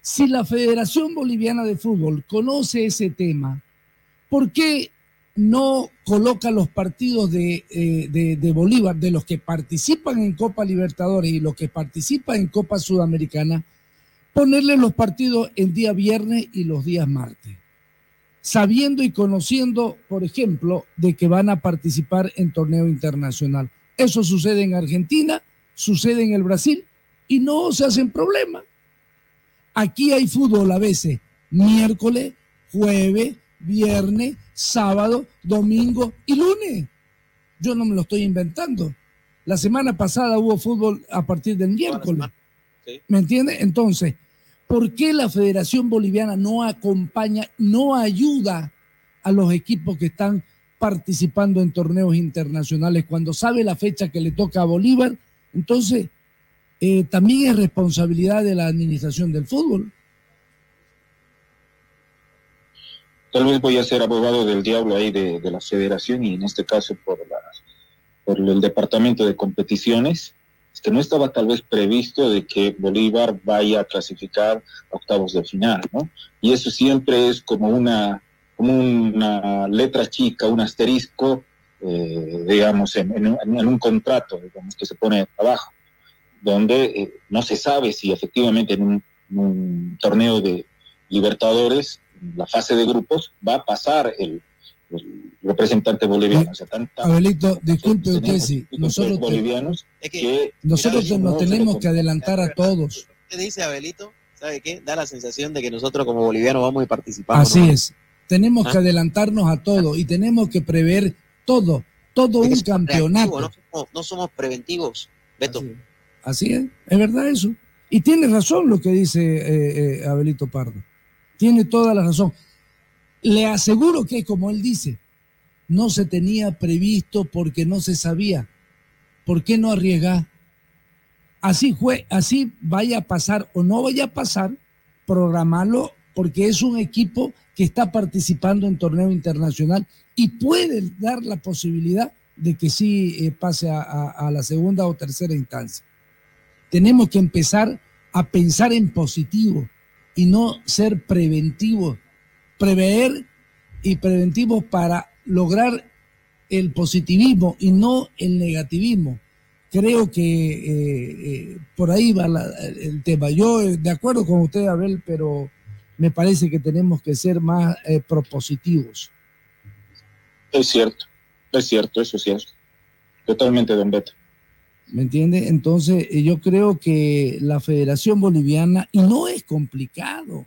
S11: Si la Federación Boliviana de Fútbol conoce ese tema, ¿por qué no coloca los partidos de, eh, de, de, Bolívar, de los que participan en Copa Libertadores y los que participan en Copa Sudamericana, ponerle los partidos el día viernes y los días martes? sabiendo y conociendo, por ejemplo, de que van a participar en torneo internacional. Eso sucede en Argentina, sucede en el Brasil y no se hacen problema. Aquí hay fútbol a veces miércoles, jueves, viernes, sábado, domingo y lunes. Yo no me lo estoy inventando. La semana pasada hubo fútbol a partir del miércoles. ¿Me entiende? Entonces, ¿Por qué la Federación Boliviana no acompaña, no ayuda a los equipos que están participando en torneos internacionales cuando sabe la fecha que le toca a Bolívar? Entonces, eh, también es responsabilidad de la administración del fútbol.
S12: Tal vez voy a ser abogado del diablo ahí de, la federación y en este caso por, la, por el departamento de competiciones. Que no estaba tal vez previsto de que Bolívar vaya a clasificar a octavos de final, ¿no? Y eso siempre es como una, como una letra chica, un asterisco, eh, digamos, en, en un- contrato, digamos, que se pone abajo, donde eh, no se sabe si efectivamente en un torneo de Libertadores, la fase de grupos, va a pasar el, el representante boliviano. O sea, tan- tan-
S11: Abelito, disculpe usted
S12: tenemos
S11: nosotros, te-
S12: bolivianos que
S11: nosotros
S12: Mira,
S11: nos tenemos que adelantar a todos.
S8: ¿Qué dice Abelito? ¿Sabe qué? Da la sensación de que nosotros como bolivianos vamos y participamos.
S11: Así
S8: ¿no?
S11: es. Tenemos
S8: ¿Ah?
S11: que adelantarnos a todo y tenemos que prever todo, todo un campeonato.
S8: No somos, no somos preventivos, Beto.
S11: Así es, es verdad eso. Y tiene razón lo que dice eh, eh, Abelito Pardo. Tiene toda la razón. Le aseguro que, como él dice, no se tenía previsto porque no se sabía. ¿Por qué no arriesgar? Así fue, así vaya a pasar o no vaya a pasar, programarlo porque es un equipo que está participando en torneo internacional y puede dar la posibilidad de que sí eh, pase a, la segunda o tercera instancia. Tenemos que empezar a pensar en positivo y no ser preventivos, prever y preventivos para lograr el positivismo y no el negativismo. Creo que eh, eh, por ahí va la- el tema. Yo eh, de acuerdo con usted, Abel, pero me parece que tenemos que ser más eh, propositivos.
S12: Es cierto, es cierto, eso es. Totalmente, don Beto.
S11: ¿Me entiende? Entonces, yo creo que la Federación Boliviana, y no es complicado,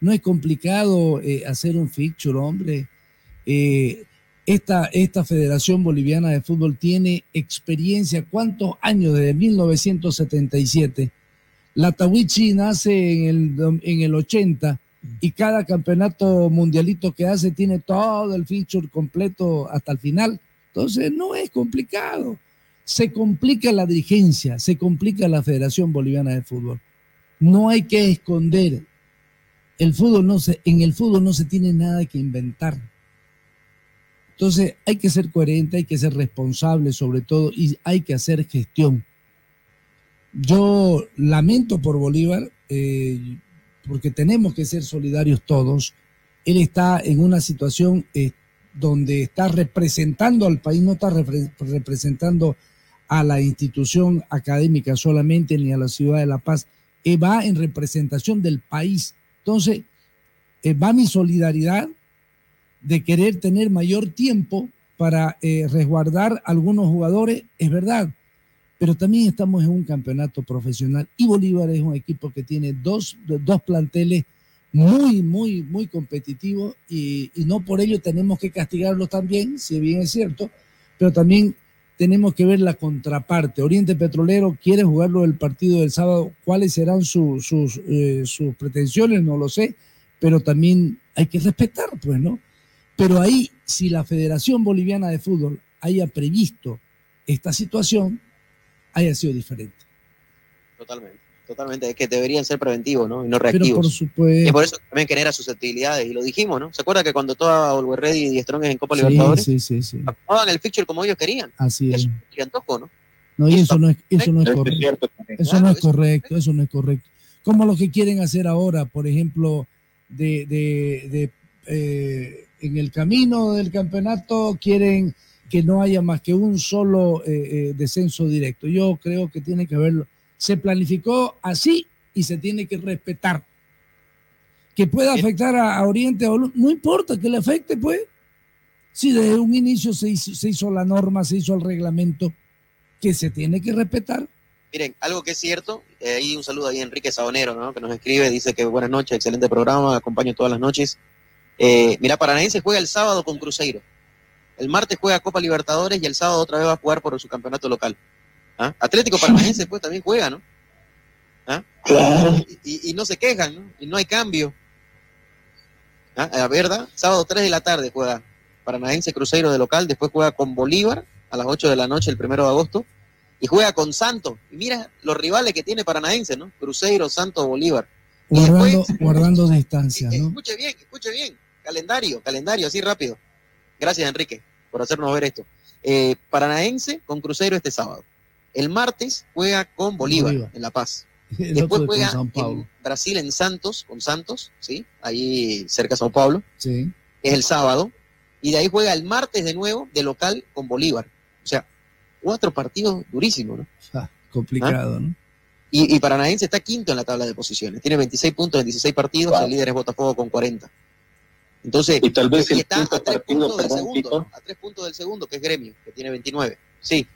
S11: no es complicado eh, hacer un fixture, hombre. Eh, esta, esta Federación Boliviana de Fútbol tiene experiencia, ¿cuántos años? Desde 1977. La Tawichi nace en el, en el 80 y cada campeonato mundialito que hace tiene todo el feature completo hasta el final. Entonces, no es complicado se complica la dirigencia, se complica la Federación Boliviana de Fútbol. No hay que esconder. El fútbol no se, en el fútbol no se tiene nada que inventar. Entonces hay que ser coherente, hay que ser responsable sobre todo y hay que hacer gestión. Yo lamento por Bolívar, eh, porque tenemos que ser solidarios todos. Él está en una situación eh, donde está representando al país, no está repre- representando a la institución académica solamente ni a la ciudad de La Paz, eh, va en representación del país. Entonces, eh, va mi solidaridad de querer tener mayor tiempo para eh, resguardar algunos jugadores, es verdad, pero también estamos en un campeonato profesional y Bolívar es un equipo que tiene dos, dos planteles muy, muy, muy competitivos y, y no por ello tenemos que castigarlos también, si bien es cierto, pero también tenemos que ver la contraparte. Oriente Petrolero quiere jugarlo el partido del sábado. ¿Cuáles serán su- sus, eh, sus pretensiones? No lo sé, pero también hay que respetar, pues, ¿no? Pero ahí, si la Federación Boliviana de Fútbol haya previsto esta situación, haya sido diferente.
S8: Totalmente, totalmente. Es que deberían ser preventivos, ¿no? Y no
S11: Pero
S8: reactivos.
S11: por supuesto.
S8: Y por eso también genera susceptibilidades, y lo dijimos, ¿no? ¿Se acuerda que cuando toda Always Ready y Strong en Copa
S11: Sí,
S8: Libertadores,
S11: sí, sí, sí.
S8: acomodaban el fixture como ellos querían?
S11: Así es.
S8: Y antojo, ¿no?
S11: No, y eso no es, eso no es correcto. Eso no es correcto, eso no es correcto. Como lo que quieren hacer ahora, por ejemplo, de, de- de, eh, en el camino del campeonato quieren que no haya más que un solo eh, eh, descenso directo. Yo creo que tiene que haberlo. Se planificó así y se tiene que respetar. Que pueda afectar a, a Oriente o no importa que le afecte, pues. Si desde un inicio se hizo, se hizo la norma, se hizo el reglamento, que se tiene que respetar.
S8: Miren, algo que es cierto, eh, ahí un saludo ahí a Enrique Sabonero, ¿no? Que nos escribe, dice que buenas noches, excelente programa, acompaño todas las noches. Eh, mira, Paranaense juega el sábado con Cruzeiro. El martes juega Copa Libertadores y el sábado otra vez va a jugar por su campeonato local. ¿Ah? Atlético Paranaense pues también juega, ¿no? ¿Ah? Y, y- y no se quejan, ¿no? Y no hay cambio. ¿Ah? La verdad, sábado 3 de la tarde juega Paranaense Cruzeiro de local, después juega con Bolívar a las 8 de la noche el primero de agosto y juega con Santos. Y mira los rivales que tiene Paranaense, ¿no? Cruzeiro, Santos, Bolívar.
S11: Guardando,
S8: después-
S11: guardando distancias, ¿no?
S8: Escuche bien, escuche bien. Calendario, calendario, así rápido. Gracias, Enrique, por hacernos ver esto. Eh, Paranaense con Cruzeiro este sábado. El martes juega con Bolívar,
S11: Bolívar.
S8: en La Paz. <laughs>
S11: El
S8: Después juega en. Brasil en Santos, con Santos, ¿sí? Ahí cerca de Sao Paulo.
S11: Sí.
S8: Es el sábado. Y de ahí juega el martes de nuevo de local con Bolívar. O sea, cuatro partidos durísimos, ¿no? <laughs>
S11: Ah, complicado, ¿no?
S8: Y, y Paranaense está quinto en la tabla de posiciones. Tiene 26 puntos en 16 partidos. El líder es Botafogo con 40. Entonces,
S12: Y tal vez
S8: y
S12: el
S8: está a tres
S12: partido,
S8: puntos del segundo, a tres puntos del segundo, que es Gremio, que tiene 29. Sí,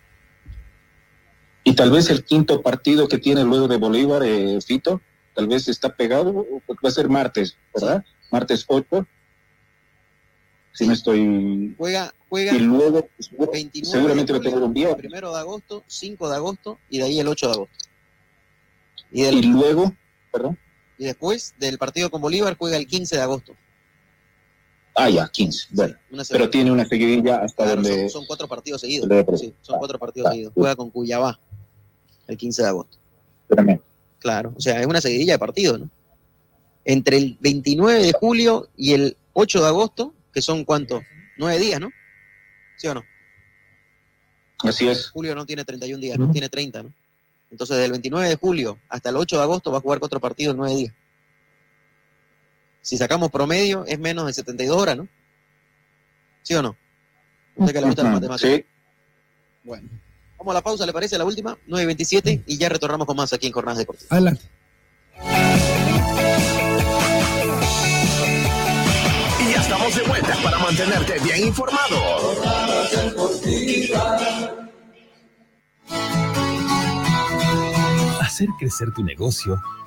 S12: Y tal vez el quinto partido que tiene luego de Bolívar, eh, Fito, tal vez está pegado, va a ser martes, ¿verdad? Martes 8. Si no estoy.
S8: juega, juega
S12: Y luego, pues,
S8: 29
S12: seguramente
S8: de
S12: va a tener un viernes.
S8: primero de agosto, 5 de agosto y de ahí el 8 de agosto. Y,
S12: luego, perdón.
S8: y después del partido con Bolívar juega el 15 de agosto.
S12: Ah, ya, 15. Bueno, pero tiene una seguidilla hasta
S8: Claro,
S12: donde.
S8: son, son cuatro partidos seguidos. Sí, son cuatro partidos seguidos. Juega con Cuyabá el 15 de agosto. Claro, o sea, es una seguidilla de partidos, ¿no? Entre el 29 de julio y el 8 de agosto, que son cuántos? Nueve días, ¿no? ¿Sí o no?
S12: Así es.
S8: Julio no tiene 31 días, no tiene 30, ¿no? Entonces, del 29 de julio hasta el 8 de agosto va a jugar cuatro partidos en nueve días. Si sacamos promedio, es menos de 72 horas, ¿no? ¿Sí o no? Usted que le gusta la matemática.
S12: Sí.
S8: Bueno, vamos a la pausa, ¿le parece? La última, 9.27, y ya retornamos con más aquí en Jornadas Deportivas.
S11: Adelante.
S4: Y ya estamos de vuelta para mantenerte bien informado.
S1: Hacer crecer tu negocio,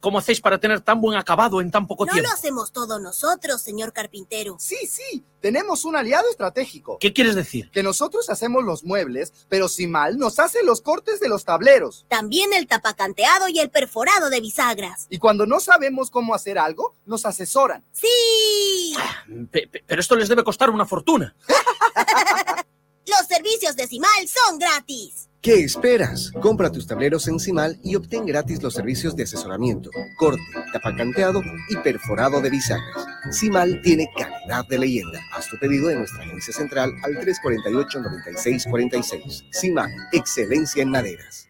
S13: cómo hacéis para tener tan buen acabado en tan poco
S14: No
S13: tiempo?
S14: lo hacemos todos nosotros, señor carpintero.
S15: Sí, sí. Tenemos un aliado estratégico.
S13: ¿Qué quieres decir?
S15: Que nosotros hacemos los muebles, pero Simal nos hace los cortes de los tableros.
S14: También el tapacanteado y el perforado de bisagras.
S15: Y cuando no sabemos cómo hacer algo, nos asesoran.
S14: ¡Sí!
S13: Pe- pero esto les debe costar una fortuna. <laughs>
S14: Los servicios de Simal son gratis.
S2: ¿Qué esperas? Compra tus tableros en Cimal y obtén gratis los servicios de asesoramiento, corte, tapacanteado y perforado de bisagras. Cimal tiene calidad de leyenda. Haz tu pedido en nuestra agencia central al 348-9646. Cimal, excelencia en maderas.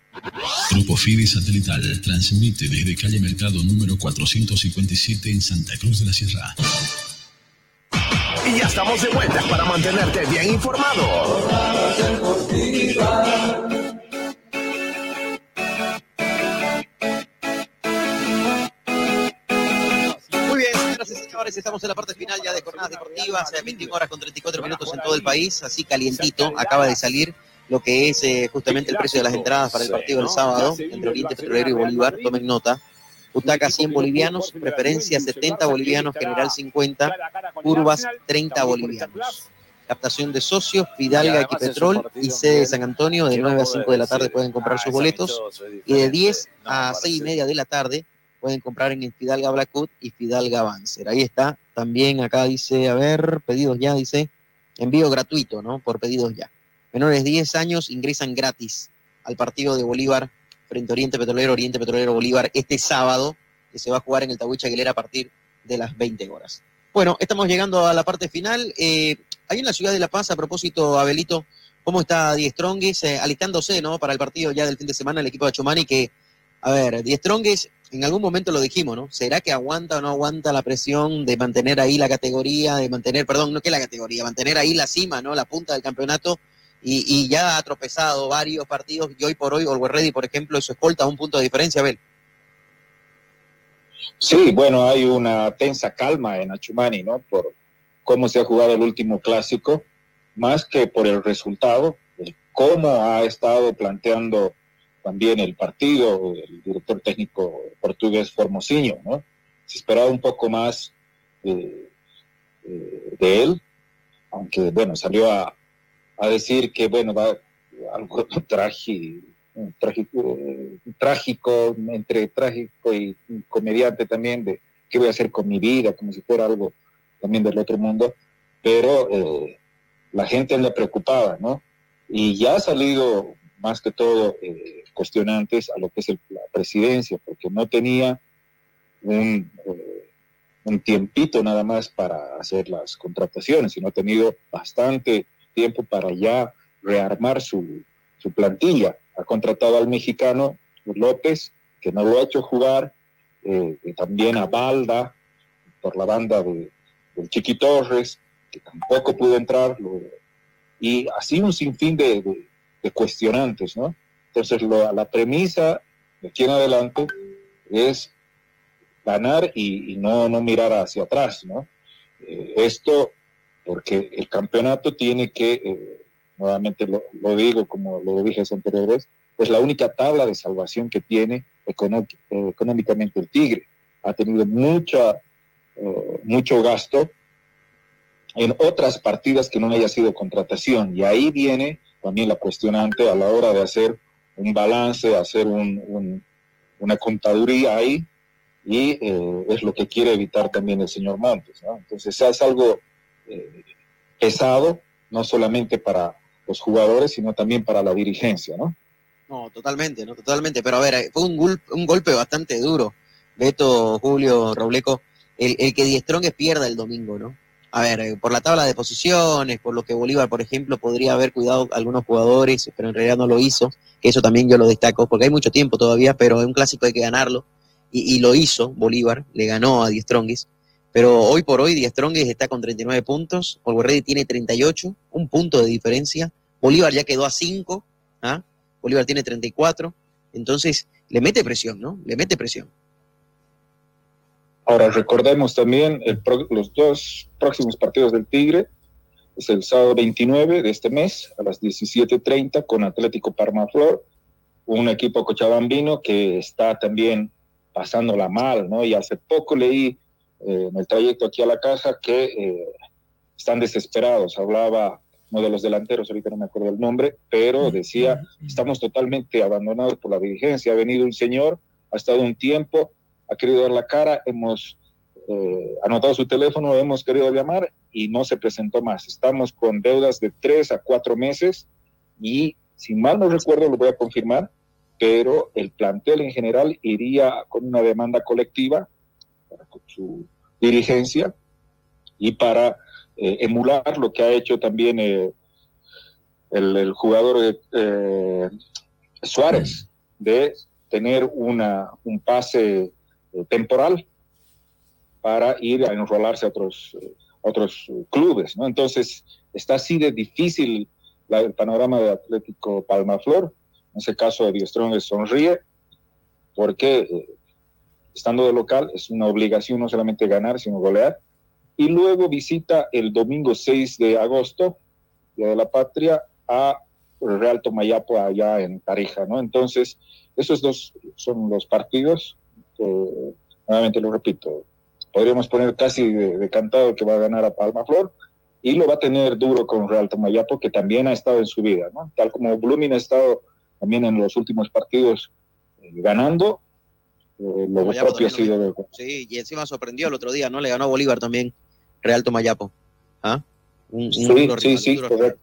S6: Grupo Fide Satelital transmite desde calle Mercado número 457 en Santa Cruz de la Sierra.
S4: Y ya estamos de vuelta para mantenerte bien informado.
S8: Muy bien, señoras y señores, estamos en la parte final ya de jornadas deportivas, eh, 21 horas con 34 minutos en todo el país, así calientito, acaba de salir lo que es eh, justamente el precio de las entradas para el partido del sábado entre Oriente Petrolero y Bolívar, tomen nota. Butaca 100 bolivianos, preferencia 70 bolivianos, general 50, curvas 30 bolivianos. Captación de socios, Fidalga, Equipetrol y sede de San Antonio, de 9 a 5 de la tarde pueden comprar sus boletos y de 10 a 6 y media de la tarde pueden comprar en el Fidalga Blackwood y Fidalga Avancer. Ahí está. También acá dice, a ver, pedidos ya, dice, envío gratuito, ¿no? Por pedidos ya. Menores de 10 años ingresan gratis al partido de Bolívar frente a Oriente Petrolero, Oriente Petrolero Bolívar, este sábado, que se va a jugar en el Tahuicha Aguilera a partir de las 20 horas. Bueno, estamos llegando a la parte final. Eh, ahí en la ciudad de La Paz, a propósito, Abelito, ¿cómo está Die Strongest? Eh, alistándose, ¿no? Para el partido ya del fin de semana, el equipo de Chumani, que, a ver, Die Strongest, en algún momento lo dijimos, ¿no? ¿Será que aguanta o no aguanta la presión de mantener ahí la categoría, de mantener, perdón, no que la categoría, mantener ahí la cima, ¿no? La punta del campeonato. Y, y ya ha tropezado varios partidos y hoy por hoy, Always Ready, por ejemplo, eso escolta a un punto de diferencia, Abel.
S12: Sí, bueno, hay una tensa calma en Achumani, ¿no? Por cómo se ha jugado el último clásico, más que por el resultado, el cómo ha estado planteando también el partido, el director técnico portugués Formosinho, ¿no? Se esperaba un poco más eh, eh, de él, aunque bueno, salió a, a decir que bueno, va algo <laughs> trágico, trágico, entre trágico y comediante también, de qué voy a hacer con mi vida, como si fuera algo también del otro mundo, pero eh, la gente le preocupaba, ¿no? Y ya ha salido más que todo eh, cuestionantes a lo que es el- la presidencia, porque no tenía un, eh, un tiempito nada más para hacer las contrataciones, sino ha tenido bastante tiempo para ya rearmar su, su plantilla. Ha contratado al mexicano López, que no lo ha hecho jugar, eh, y también a Balda por la banda de, del Chiqui Torres, que tampoco pudo entrar, lo- y así un sinfín de, de- de cuestionantes, ¿no? Entonces, lo- la premisa de aquí en adelante es ganar y, y no, no mirar hacia atrás, ¿no? Eh, esto porque el campeonato tiene que, eh, nuevamente lo, lo digo como lo dije anteriores, es la única tabla de salvación que tiene eh, económicamente el Tigre. Ha tenido mucha, eh, mucho gasto en otras partidas que no haya sido contratación. Y ahí viene también la cuestionante a la hora de hacer un balance, hacer un- un- una contaduría ahí, y eh, es lo que quiere evitar también el señor Montes. ¿no? Entonces es algo eh, pesado, no solamente para los jugadores, sino también para la dirigencia, ¿no?
S8: No, totalmente, no, totalmente. Pero a ver, eh, fue un, un golpe bastante duro. Beto, Julio, Robleco, el, que Die Strongest pierda el domingo, ¿no? A ver, eh, por la tabla de posiciones, por lo que Bolívar, por ejemplo, podría haber cuidado a algunos jugadores, pero en realidad no lo hizo, que eso también yo lo destaco, porque hay mucho tiempo todavía, pero es un clásico hay que ganarlo, y, y lo hizo Bolívar, le ganó a Die Strongest, pero hoy por hoy Die Strongest está con 39 puntos, Ready tiene 38, un punto de diferencia, Bolívar ya quedó a 5, ¿ah? Bolívar tiene 34, entonces le mete presión, ¿no? Le mete presión.
S12: Ahora recordemos también los dos próximos partidos del Tigre. Es el sábado 29 de este mes a las 17.30 con Atlético Parmaflor, un equipo cochabambino que está también pasándola mal, ¿no? Y hace poco leí eh, en el trayecto aquí a la casa que eh, están desesperados. Hablaba uno de los delanteros, ahorita no me acuerdo el nombre, pero decía, estamos totalmente abandonados por la dirigencia. Ha venido un señor, ha estado un tiempo, ha querido dar la cara, hemos eh, anotado su teléfono, hemos querido llamar y no se presentó más. Estamos con deudas de tres a cuatro meses y, si mal no recuerdo, lo voy a confirmar, pero el plantel en general iría con una demanda colectiva con su dirigencia y para eh, emular lo que ha hecho también eh, el, jugador eh, Suárez de tener una, un pase temporal para ir a enrolarse a otros, otros clubes. ¿no? Entonces, está así de difícil el panorama de Atlético Palmaflor. En ese caso, Eddie Strong sonríe porque estando de local es una obligación no solamente ganar, sino golear. Y luego visita el domingo 6 de agosto, Día de la Patria, a Real Tomayapo allá en Tarija, ¿no? Entonces, esos dos son los partidos que, nuevamente lo repito, podríamos poner casi de, de cantado que va a ganar a Palma Flor y lo va a tener duro con Real Tomayapo, que también ha estado en su vida, ¿no? Tal como Blooming ha estado también en los últimos partidos eh, ganando, eh, propio de,
S8: Sí, y encima sorprendió el otro día, ¿no? Le ganó a Bolívar también, Real Tomayapo. ¿Ah? Un, un
S12: Sí,
S8: duro
S12: sí,
S8: rival,
S12: sí, correcto.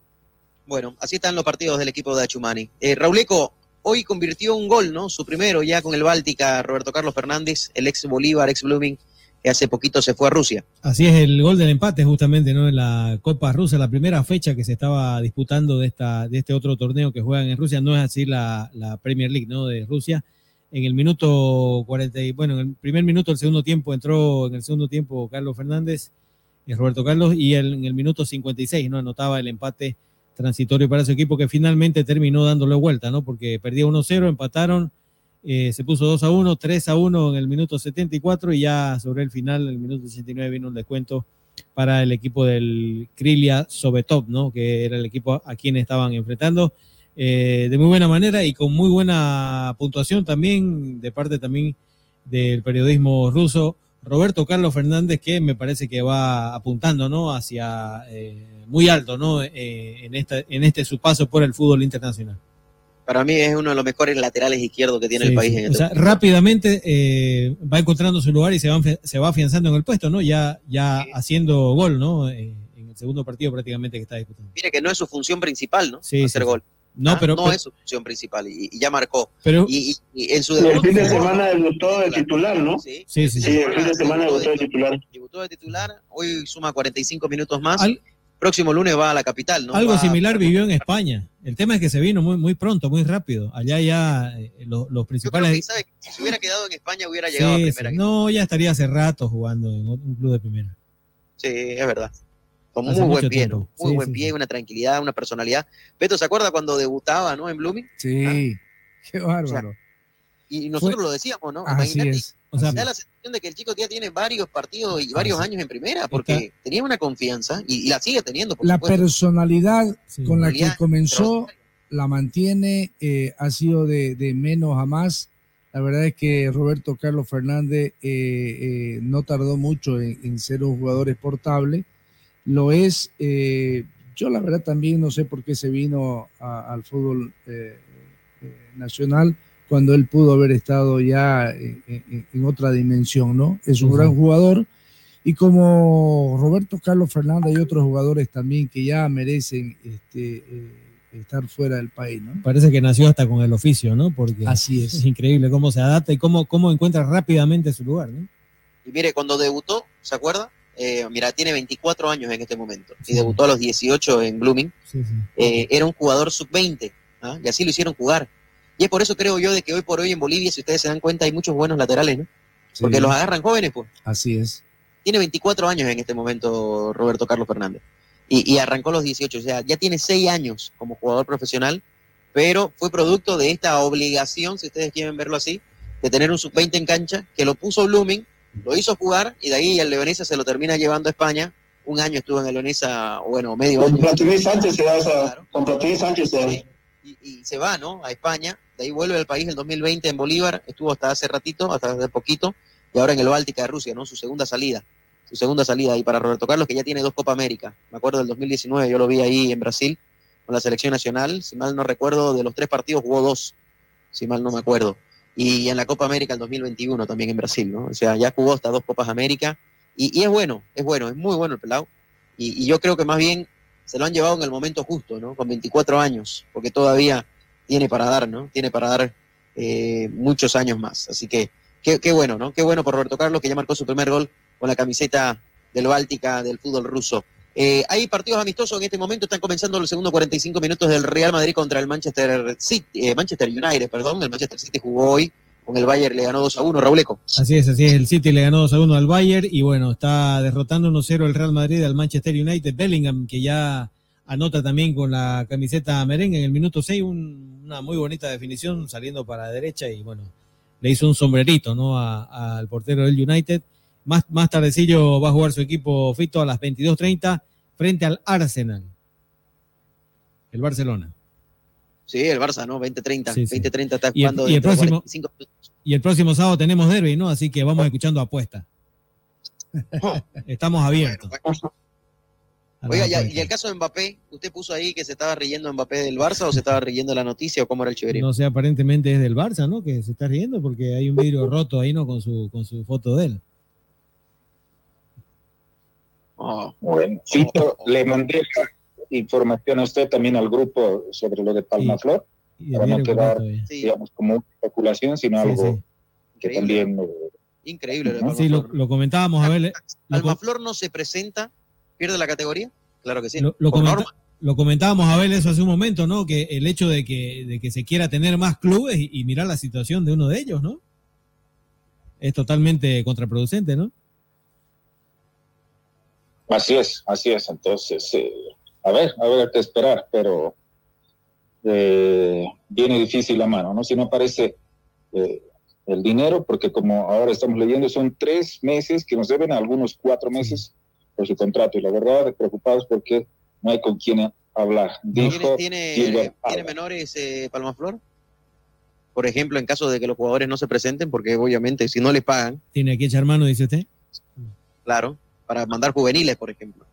S8: Bueno, así están los partidos del equipo de Achumani. Eh, Rauleco, hoy convirtió un gol, ¿no? Su primero ya con el Báltica, Roberto Carlos Fernández, el ex Bolívar, ex Blooming, que hace poquito se fue a Rusia.
S16: Así es el gol del empate justamente, ¿no? En la Copa Rusa, la primera fecha que se estaba disputando de esta, de este otro torneo que juegan en Rusia, no es así la, la Premier League, ¿no? De Rusia. En el minuto 40, y, bueno, en el primer minuto del segundo tiempo entró en el segundo tiempo Carlos Fernández, eh, Roberto Carlos, y el- en el minuto 56, ¿no? Anotaba el empate transitorio para su equipo que finalmente terminó dándole vuelta, ¿no? Porque perdía 1-0, empataron, eh, se puso 2 a 1, 3 a 1 en el minuto 74 y ya sobre el final, el minuto 89, vino un descuento para el equipo del Krilia Sobetov, ¿no? Que era el equipo a quien estaban enfrentando eh, de muy buena manera y con muy buena puntuación también de parte también del periodismo ruso.
S9: Roberto Carlos Fernández, que me parece que va apuntando, ¿no? Hacia eh, muy alto, ¿no? Eh, en, esta, en este su paso por el fútbol internacional.
S8: Para mí es uno de los mejores laterales izquierdos que tiene
S9: Sí,
S8: el país
S9: sí.
S8: en
S9: O
S8: este
S9: sea, rápidamente eh, va encontrando su lugar y se va, se va afianzando en el puesto, ¿no? Ya, ya haciendo gol, ¿no? En el segundo partido prácticamente que está disputando.
S8: Mire que no es su función principal, ¿no?
S9: Sí,
S8: Hacer gol.
S9: No,
S8: Ah,
S9: pero-
S8: no
S9: pero-
S8: es su función principal y, y ya marcó.
S9: Pero-
S8: y, y- y en su
S10: Y el fin de semana debutó de titular, ¿no?
S8: Sí,
S9: Sí, sí,
S10: Sí, el fin de semana debutó de titular.
S8: debutó de titular, hoy suma 45 minutos más.
S9: Al-
S8: Próximo lunes va a la capital, ¿no?
S9: Algo
S8: Va-
S9: similar vivió en España. El tema es que se vino muy, muy pronto, muy rápido. Allá ya eh, los, los
S8: Yo creo que,
S9: principales...
S8: ¿sabe? si se hubiera quedado en España hubiera llegado a
S9: Sí,
S8: primera.
S9: sí. No, ya estaría hace rato jugando en un club de primera.
S8: Sí, es verdad. Con muy buen pie. Muy
S9: Sí,
S8: buen
S9: sí,
S8: pie, una tranquilidad, una personalidad. Beto, ¿se acuerda cuando debutaba, no? En Blooming.
S11: Sí, qué bárbaro.
S8: Y nosotros
S11: Fue-
S8: lo decíamos, ¿no?
S11: Así
S8: Imagínate.
S11: es,
S9: O sea,
S8: da la sensación de que el chico ya tiene varios partidos y varios años en primera, porque tenía una confianza y, y la sigue teniendo, por
S11: La
S8: supuesto.
S11: personalidad con la que comenzó la mantiene, eh, ha sido de, de menos a más. La verdad es que Roberto Carlos Fernández eh, eh, no tardó mucho en, en ser un jugador exportable. Lo es. eh, yo la verdad también no sé por qué se vino a- al fútbol eh, eh, nacional cuando él pudo haber estado ya en, en- en otra dimensión, ¿no? Es un gran jugador. Y como Roberto Carlos Fernández y otros jugadores también que ya merecen este, eh, estar fuera del país, ¿no?
S9: Parece que nació hasta con el oficio, ¿no? Porque
S11: Así es.
S9: es increíble cómo se adapta y cómo, cómo encuentra rápidamente su lugar, ¿no?
S8: Y mire, cuando debutó, ¿se acuerda? Eh, mira, tiene 24 años en este momento y debutó a los 18 en Blooming.
S9: Sí, sí.
S8: Eh, era un jugador sub-20 ¿ah? y así lo hicieron jugar. Y es por eso creo yo de que hoy por hoy en Bolivia, si ustedes se dan cuenta, hay muchos buenos laterales, ¿no? Porque
S11: Sí.
S8: los agarran jóvenes, pues.
S11: Así es.
S8: Tiene 24 años en este momento Roberto Carlos Fernández. Y, y arrancó a los 18, o sea, ya tiene 6 años como jugador profesional, pero fue producto de esta obligación, si ustedes quieren verlo así, de tener un sub-20 en cancha, que lo puso Blooming, lo hizo jugar y de ahí el Leonesa se lo termina llevando a España. Un año estuvo en el Leonesa, bueno, medio
S10: Con
S8: año.
S10: Platini Sánchez se da. Con Platini Sánchez se da.
S8: y se va, ¿no? A España, de ahí vuelve al país el 2020 en Bolívar, estuvo hasta hace ratito, hasta hace poquito, y ahora en el Báltica de Rusia, ¿no? Su segunda salida, su segunda salida ahí para Roberto Carlos, que ya tiene dos Copa América. Me acuerdo del 2019, yo lo vi ahí en Brasil con la selección nacional, si mal no recuerdo, de los tres partidos jugó dos, si mal no me acuerdo. Y en la Copa América el 2021 también en Brasil, ¿no? O sea, ya jugó hasta dos Copas América, y, y es bueno, es bueno, es muy bueno el pelado. Y, y yo creo que más bien se lo han llevado en el momento justo, ¿no? Con 24 años, porque todavía tiene para dar, ¿no? Tiene para dar eh, muchos años más. Así que qué, qué bueno, ¿no? Qué bueno por Roberto Carlos, que ya marcó su primer gol con la camiseta del Báltica del fútbol ruso. Eh, hay partidos amistosos en este momento, están comenzando los segundos 45 minutos del Real Madrid contra el Manchester City, eh, Manchester United, perdón. El Manchester City jugó hoy con el Bayern, le ganó 2 a 1, Rauleco.
S9: Así es, así es. El City le ganó 2 a 1 al Bayern y bueno, está derrotando 1-0 el Real Madrid al Manchester United. Bellingham, que ya anota también con la camiseta merengue en el minuto 6, un- una muy bonita definición saliendo para la derecha y bueno, le hizo un sombrerito ¿no? Al portero del United. Más, más tardecillo va a jugar su equipo Fito a las 22.30 frente al Arsenal. El Barcelona.
S8: Sí, el Barça, ¿no? 20-30.
S9: Sí, sí.
S8: 20-30 está
S9: Y el,
S8: jugando
S9: y el
S8: de
S9: próximo,
S8: 45
S9: y el próximo sábado tenemos derby, ¿no? Así que vamos escuchando apuestas. <laughs> Estamos abiertos. A las
S8: Oiga, ya, y el caso de Mbappé, ¿usted puso ahí que se estaba riendo Mbappé del Barça o se estaba riendo la noticia o cómo era el chiverío?
S9: No sé, aparentemente es del Barça, ¿no? Que se está riendo porque hay un vidrio roto ahí, ¿no? Con su, con su foto de él.
S12: Bueno, Fito, le mandé información a usted también al grupo sobre lo de Palmaflor,
S9: Y
S12: para no quedar,
S9: correcto,
S12: digamos, como una especulación, sino
S9: Sí,
S12: algo
S9: sí.
S12: que también... eh,
S8: Increíble. lo.
S9: Sí, lo, lo comentábamos a ver. Lo, co-
S8: Almaflor no se presenta, pierde la categoría. Claro que sí.
S9: lo- lo comenta- lo comentábamos a ver eso hace un momento, ¿no? Que el hecho de que, de que se quiera tener más clubes y, y mirar la situación de uno de ellos, ¿no? Es totalmente contraproducente, ¿no?
S12: Así es, así es. Entonces, eh, a ver, a ver qué esperar, pero eh, viene difícil la mano, ¿no? Si no aparece eh, el dinero, porque como ahora estamos leyendo, son tres meses que nos deben, algunos cuatro meses por su contrato. Y la verdad, preocupados porque no hay con quién hablar.
S8: ¿Tiene,
S12: Dijo
S8: tiene,
S12: Gilbert
S8: tiene menores eh, Palmaflor? por ejemplo, en caso de que los jugadores no se presenten, porque obviamente si no les pagan,
S9: ¿Tiene que echar mano, dice usted?
S8: claro, para mandar juveniles, por ejemplo.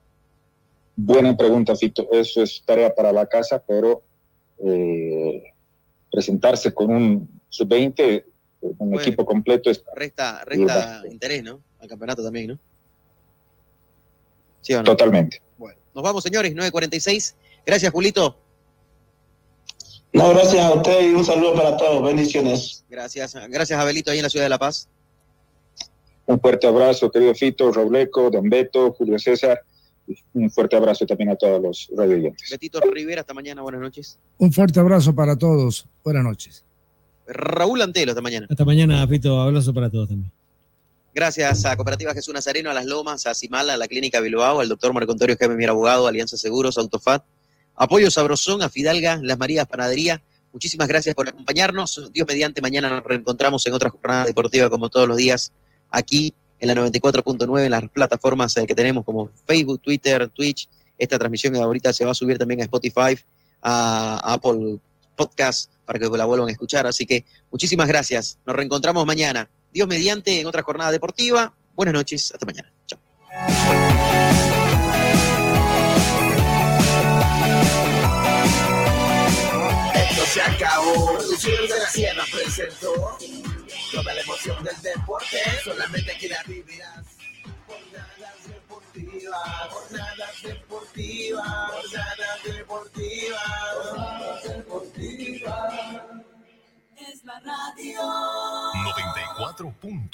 S12: Buena pregunta, Fito. Eso es tarea para la casa, pero eh, presentarse con un sub-20, un
S8: Bueno.
S12: equipo completo es
S8: Resta, resta interés, ¿no? Al campeonato también, ¿no? ¿Sí o no?
S12: totalmente.
S8: Bueno, nos vamos, señores, 9.46. Gracias, Julito.
S10: No, gracias a usted y un saludo para todos. Bendiciones.
S8: Gracias. Gracias, Abelito, ahí en la ciudad de La Paz.
S12: Un fuerte abrazo, querido Fito, Robleco, Don Beto, Julio César. y Un fuerte abrazo también a todos los radioyentes.
S8: Betito Rivera, hasta mañana, buenas noches.
S11: Un fuerte abrazo para todos. Buenas noches.
S8: Raúl Antelo, hasta mañana.
S9: Hasta mañana, Fito. Abrazo para todos también.
S8: Gracias a Cooperativa Jesús Nazareno, a Las Lomas, a Simala, a la Clínica Bilbao, al doctor Marco Antonio Jaime Mier Abogado, Alianza Seguros, Autofat, Apoyo Sabrosón, a Fidalga, Las Marías Panadería. Muchísimas gracias por acompañarnos. Dios mediante, mañana nos reencontramos en otra jornada deportiva como todos los días aquí en la 94.9, en las plataformas eh, que tenemos como Facebook, Twitter, Twitch. Esta transmisión ahorita se va a subir también a Spotify, a Apple Podcast, para que la vuelvan a escuchar. Así que muchísimas gracias. Nos reencontramos mañana. Dios mediante en otra jornada deportiva. Buenas noches. Hasta mañana. Chao.
S7: Se acabó. De la Sierra presentó toda la emoción del deporte. Solamente aquí la vivirás. Jornadas deportivas, jornadas deportivas, jornadas deportivas, jornadas deportivas.
S17: Es la radio.
S1: 94.9